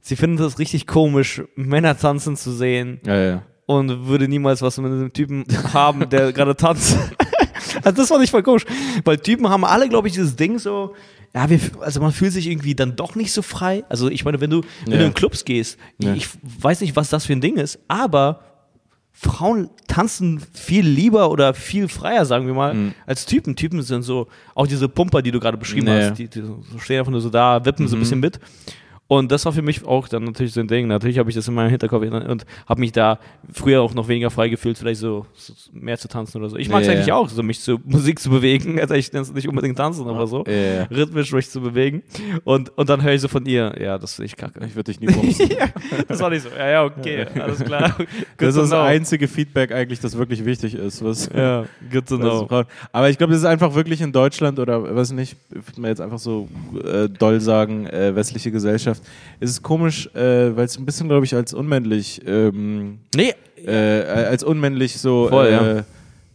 sie findet es richtig komisch, Männer tanzen zu sehen Ja, ja. und würde niemals was mit einem Typen haben, der gerade tanzt. also das fand ich voll komisch, weil Typen haben alle, glaube ich, dieses Ding so, ja, wir, also man fühlt sich irgendwie dann doch nicht so frei. Also ich meine, wenn du, wenn Ja. du in Clubs gehst, Ja. ich weiß nicht, was das für ein Ding ist, aber Frauen tanzen viel lieber oder viel freier, sagen wir mal, Mhm. als Typen. Typen sind so, auch diese Pumper, die du gerade beschrieben Ja. hast, die, die stehen einfach nur so da, wippen so ein Mhm. bisschen mit. Und das war für mich auch dann natürlich so ein Ding. Natürlich habe ich das in meinem Hinterkopf und habe mich da früher auch noch weniger frei gefühlt, vielleicht so, so mehr zu tanzen oder so. Ich mag es Ja, eigentlich auch, so mich zu Musik zu bewegen. Also ich nenne es nicht unbedingt tanzen, aber so. Ja. Rhythmisch mich zu bewegen. Und, und dann höre ich so von ihr, ja, das sehe ich kacke. Ich würde dich nie ja, das war nicht so. Ja, ja, okay, alles klar. Good Das ist das einzige Feedback eigentlich, das wirklich wichtig ist. Was, Ja, good to know. Aber ich glaube, das ist einfach wirklich in Deutschland oder weiß nicht, würde man jetzt einfach so äh, doll sagen, äh, westliche Gesellschaft. Es ist komisch, äh, weil es ein bisschen, glaube ich, als unmännlich, ähm, Nee. äh, als unmännlich so, Voll, äh, ja.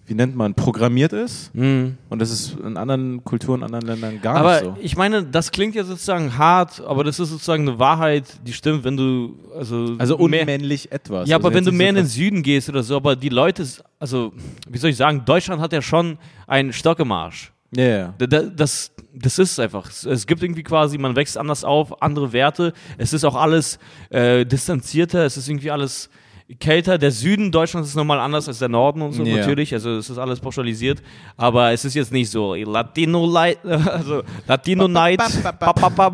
wie nennt man, programmiert ist. Mhm. Und das ist in anderen Kulturen, anderen Ländern gar Aber nicht so. ich meine, das klingt ja sozusagen hart, aber das ist sozusagen eine Wahrheit, die stimmt, wenn du also Also mehr, unmännlich etwas. ja, also aber wenn du mehr so in den Süden gehst oder so, aber die Leute, also wie soll ich sagen, Deutschland hat ja schon einen Stockemarsch. Ja, ja. Da- Das, das ist einfach. Es- gibt irgendwie quasi, man wächst anders auf, andere Werte. Es ist auch alles äh, distanzierter, es ist irgendwie alles kälter. Der Süden Deutschlands ist nochmal anders als der Norden und so Ja. natürlich. Also es ist alles pauschalisiert. Aber es ist jetzt nicht so Latino Light, also Latino Night,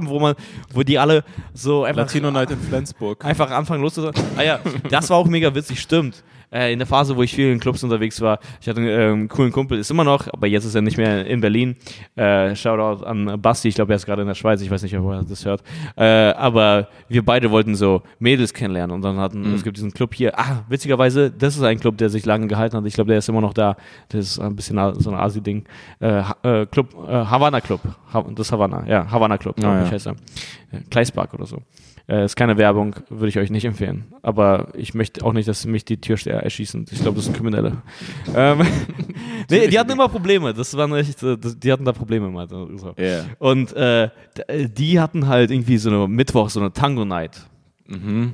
wo man, wo die alle so einfach Latino Night in Flensburg. einfach anfangen loszusagen. Ah ja, das war auch mega witzig, stimmt. Äh, in der Phase, wo ich viel in Clubs unterwegs war, ich hatte einen ähm, coolen Kumpel, ist immer noch, aber jetzt ist er nicht mehr in Berlin. Äh, Shoutout an Basti, ich glaube, er ist gerade in der Schweiz, ich weiß nicht, ob er das hört. Äh, aber wir beide wollten so Mädels kennenlernen und dann hatten, es gibt diesen Club hier. Ah, witzigerweise, das ist ein Club, der sich lange gehalten hat. Ich glaube, der ist immer noch da. Das ist ein bisschen so ein Asi-Ding. Äh, äh, Club, äh, Havana Club. Ha das Havana, ja, Havana Club, glaube Ah, ich, ja. heißt er. Äh, Kleispark oder so. Äh, ist keine Werbung, würde ich euch nicht empfehlen. Aber ich möchte auch nicht, dass mich die Türsteher erschießen. Ich glaube, das sind Kriminelle. ähm, nee, die hatten immer Probleme. Das waren echt, äh, die hatten da Probleme mal. So. Ja. Und äh, d- die hatten halt irgendwie so eine Mittwoch, so eine Tango-Night. Mhm.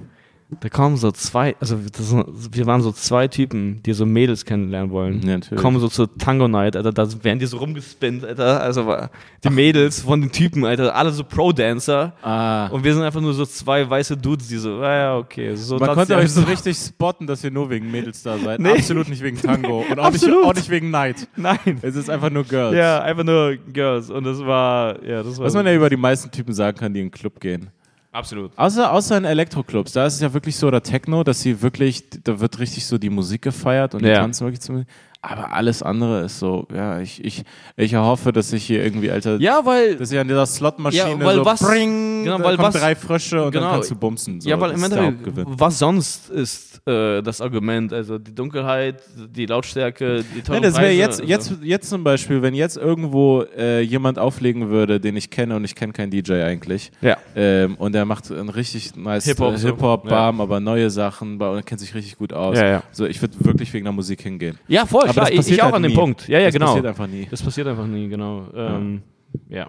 Da kamen so zwei, also das, wir waren so zwei Typen, die so Mädels kennenlernen wollen. Ja, natürlich. Kommen so zur Tango Night, Alter, da werden die so rumgespinnt, Alter. Also die Mädels von den Typen, Alter, alle so Pro-Dancer. Ah. Und wir sind einfach nur so zwei weiße Dudes, die so, ah ja, okay. So Man konnte euch so richtig spotten, dass ihr nur wegen Mädels da seid. Nee. Absolut nicht wegen Tango. Und auch nicht, auch nicht wegen Night. Nein. Es ist einfach nur Girls. Ja, einfach nur Girls. Und das war, ja, das war. Was man ja über die meisten Typen sagen kann, die in den Club gehen. Absolut. Außer, außer in Elektroclubs, da ist es ja wirklich so, oder Techno, dass sie wirklich, da wird richtig so die Musik gefeiert und die Ja. tanzen wirklich zum. Aber alles andere ist so, ja, ich, ich, ich hoffe, dass ich hier irgendwie, Alter, Ja, weil dass ich an dieser Slotmaschine Ja, weil so was- bring, genau, weil was- drei Frösche und genau. dann kannst du bumsen. So. Ja, weil im Endeffekt, was sonst ist äh, das Argument? Also die Dunkelheit, die Lautstärke, die teuren Nee, das wäre jetzt, also- jetzt, jetzt zum Beispiel, wenn jetzt irgendwo äh, jemand auflegen würde, den ich kenne und ich kenne keinen DJ eigentlich. Ja. Ähm, und der macht einen richtig nice Hip-Hop äh, so. Hip-Hop, Ja. Bam, aber neue Sachen und er kennt sich richtig gut aus. Ja, ja. So, ich würde wirklich wegen der Musik hingehen. Ja, voll, Aber klar, das ich, passiert ich auch halt an dem nie. Punkt. Ja, ja, das genau. passiert einfach nie. Das passiert einfach nie, genau. Ähm, ja.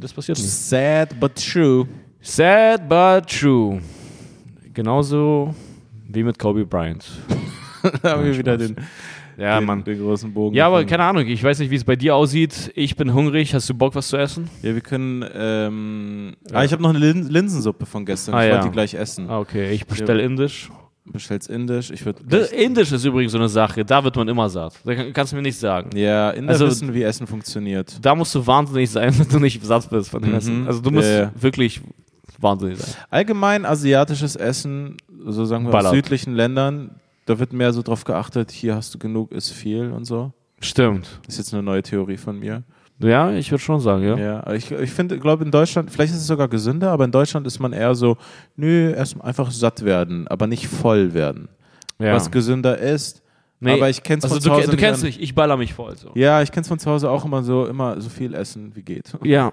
Das passiert nicht. Sad but true. Sad but true. Genauso wie mit Kobe Bryant. da haben wir Ja, wieder den, Ja, den, Mann. den großen Bogen. Ja, aber gefunden. keine Ahnung, ich weiß nicht, wie es bei dir aussieht. Ich bin hungrig. Hast du Bock, was zu essen? Ja, wir können. Ähm, Ah, ich habe noch eine Lin Linsensuppe von gestern. Ah, ich ja. wollte die gleich essen. Ah, okay, ich bestelle Indisch. Bestell's indisch. Ich würde. Indisch ist übrigens so eine Sache, da wird man immer satt. Da kann- kannst du mir nicht sagen. Ja, Inder Also- wissen, wie Essen funktioniert. Da musst du wahnsinnig sein, wenn du nicht satt bist von dem Mhm. Essen. Also du musst Ja, ja. wirklich wahnsinnig sein. Allgemein asiatisches Essen, so sagen wir aus südlichen Ländern, da wird mehr so drauf geachtet, hier hast du genug, ist viel und so. Stimmt. Das ist jetzt eine neue Theorie von mir. Ja, ich würde schon sagen, ja. Ja, ich, ich finde, glaube in Deutschland, vielleicht ist es sogar gesünder, aber in Deutschland ist man eher so, nö, erst einfach satt werden, aber nicht voll werden. Ja. Was gesünder ist. Nee, aber ich kenn's also von zu Hause du kennst mich, ich baller mich voll so. Ja, ich kenn's von zu Hause auch immer so, immer so viel essen, wie geht. Ja.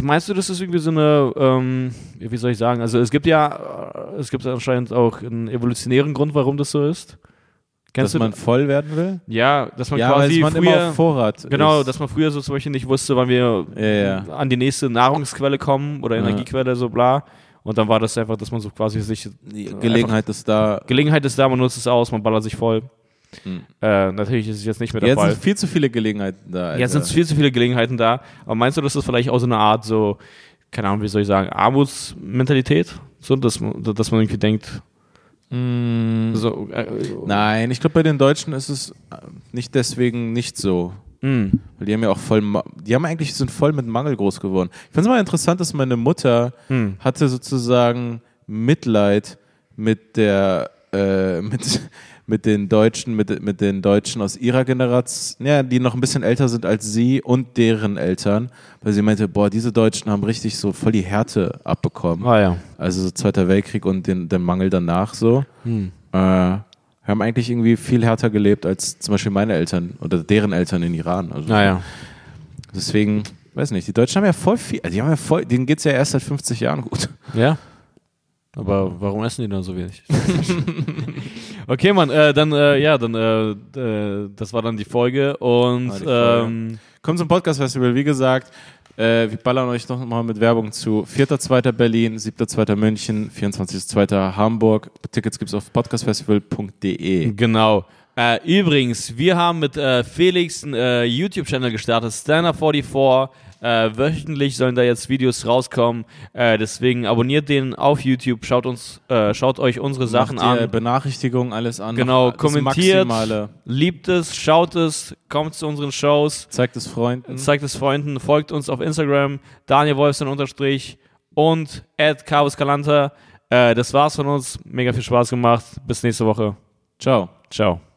Meinst du, das ist irgendwie so eine, ähm, wie soll ich sagen, also es gibt ja, äh, es gibt anscheinend auch einen evolutionären Grund, warum das so ist. Kennst Dass du man voll werden will? Ja, dass man ja, quasi man immer früher, auf Vorrat genau, ist. dass man früher so zum Beispiel nicht wusste, wann wir Ja, ja. an die nächste Nahrungsquelle kommen oder. Energiequelle, so bla. Und dann war das einfach, dass man so quasi sich, Die Gelegenheit ist da. Gelegenheit ist da, man nutzt es aus, man ballert sich voll. Hm. Äh, natürlich ist es jetzt nicht mehr der Jetzt sind viel zu viele Gelegenheiten da. Jetzt sind Alter. viel zu viele Gelegenheiten da. Aber meinst du, dass das vielleicht auch so eine Art so, keine Ahnung, wie soll ich sagen, Armutsmentalität? So, dass dass man irgendwie denkt, Mm, so, äh, Nein, ich glaube, bei den Deutschen ist es äh, nicht deswegen nicht so. mh, Weil die haben ja auch voll, die haben eigentlich, sind voll mit Mangel groß geworden. Ich finde es mal interessant, dass meine Mutter mh. hatte sozusagen Mitleid mit der, äh, mit, mit den Deutschen, mit, mit den Deutschen aus ihrer Generation, ja, die noch ein bisschen älter sind als sie und deren Eltern, weil sie meinte, boah, diese Deutschen haben richtig so voll die Härte abbekommen. Ah ja. Also so Zweiter Weltkrieg und den, den Mangel danach so. Hm. Äh, haben eigentlich irgendwie viel härter gelebt als zum Beispiel meine Eltern oder deren Eltern in Iran. Also Naja. Deswegen, weiß nicht, die Deutschen haben ja voll viel, also die haben ja voll, denen geht es ja erst seit 50 Jahren gut. Ja. Aber warum essen die dann so wenig? okay, Mann, äh, dann, äh, ja, dann, äh, äh, das war dann die Folge und War die Folge. ähm, Kommt zum Podcast-Festival, wie gesagt, äh, wir ballern euch noch mal mit Werbung zu. 4.2. Berlin, 7.2. München, 24.2. Hamburg. Tickets gibt's auf podcastfestival.de. Genau. Äh, übrigens, wir haben mit äh, Felix einen äh, YouTube-Channel gestartet, Standard44. Äh, wöchentlich sollen da jetzt Videos rauskommen. Äh, deswegen abonniert den auf YouTube, schaut uns, äh, schaut euch unsere Sachen Macht ihr an. Benachrichtigungen, alles an. Genau, kommentiert, Maximale. liebt es, schaut es, kommt zu unseren Shows, Zeigt es Freunden. zeigt es Freunden, folgt uns auf Instagram, Daniel Wolfson unterstrich und at Carlos Calanta. Äh, das war's von uns. Mega viel Spaß gemacht. Bis nächste Woche. Ciao. Ciao.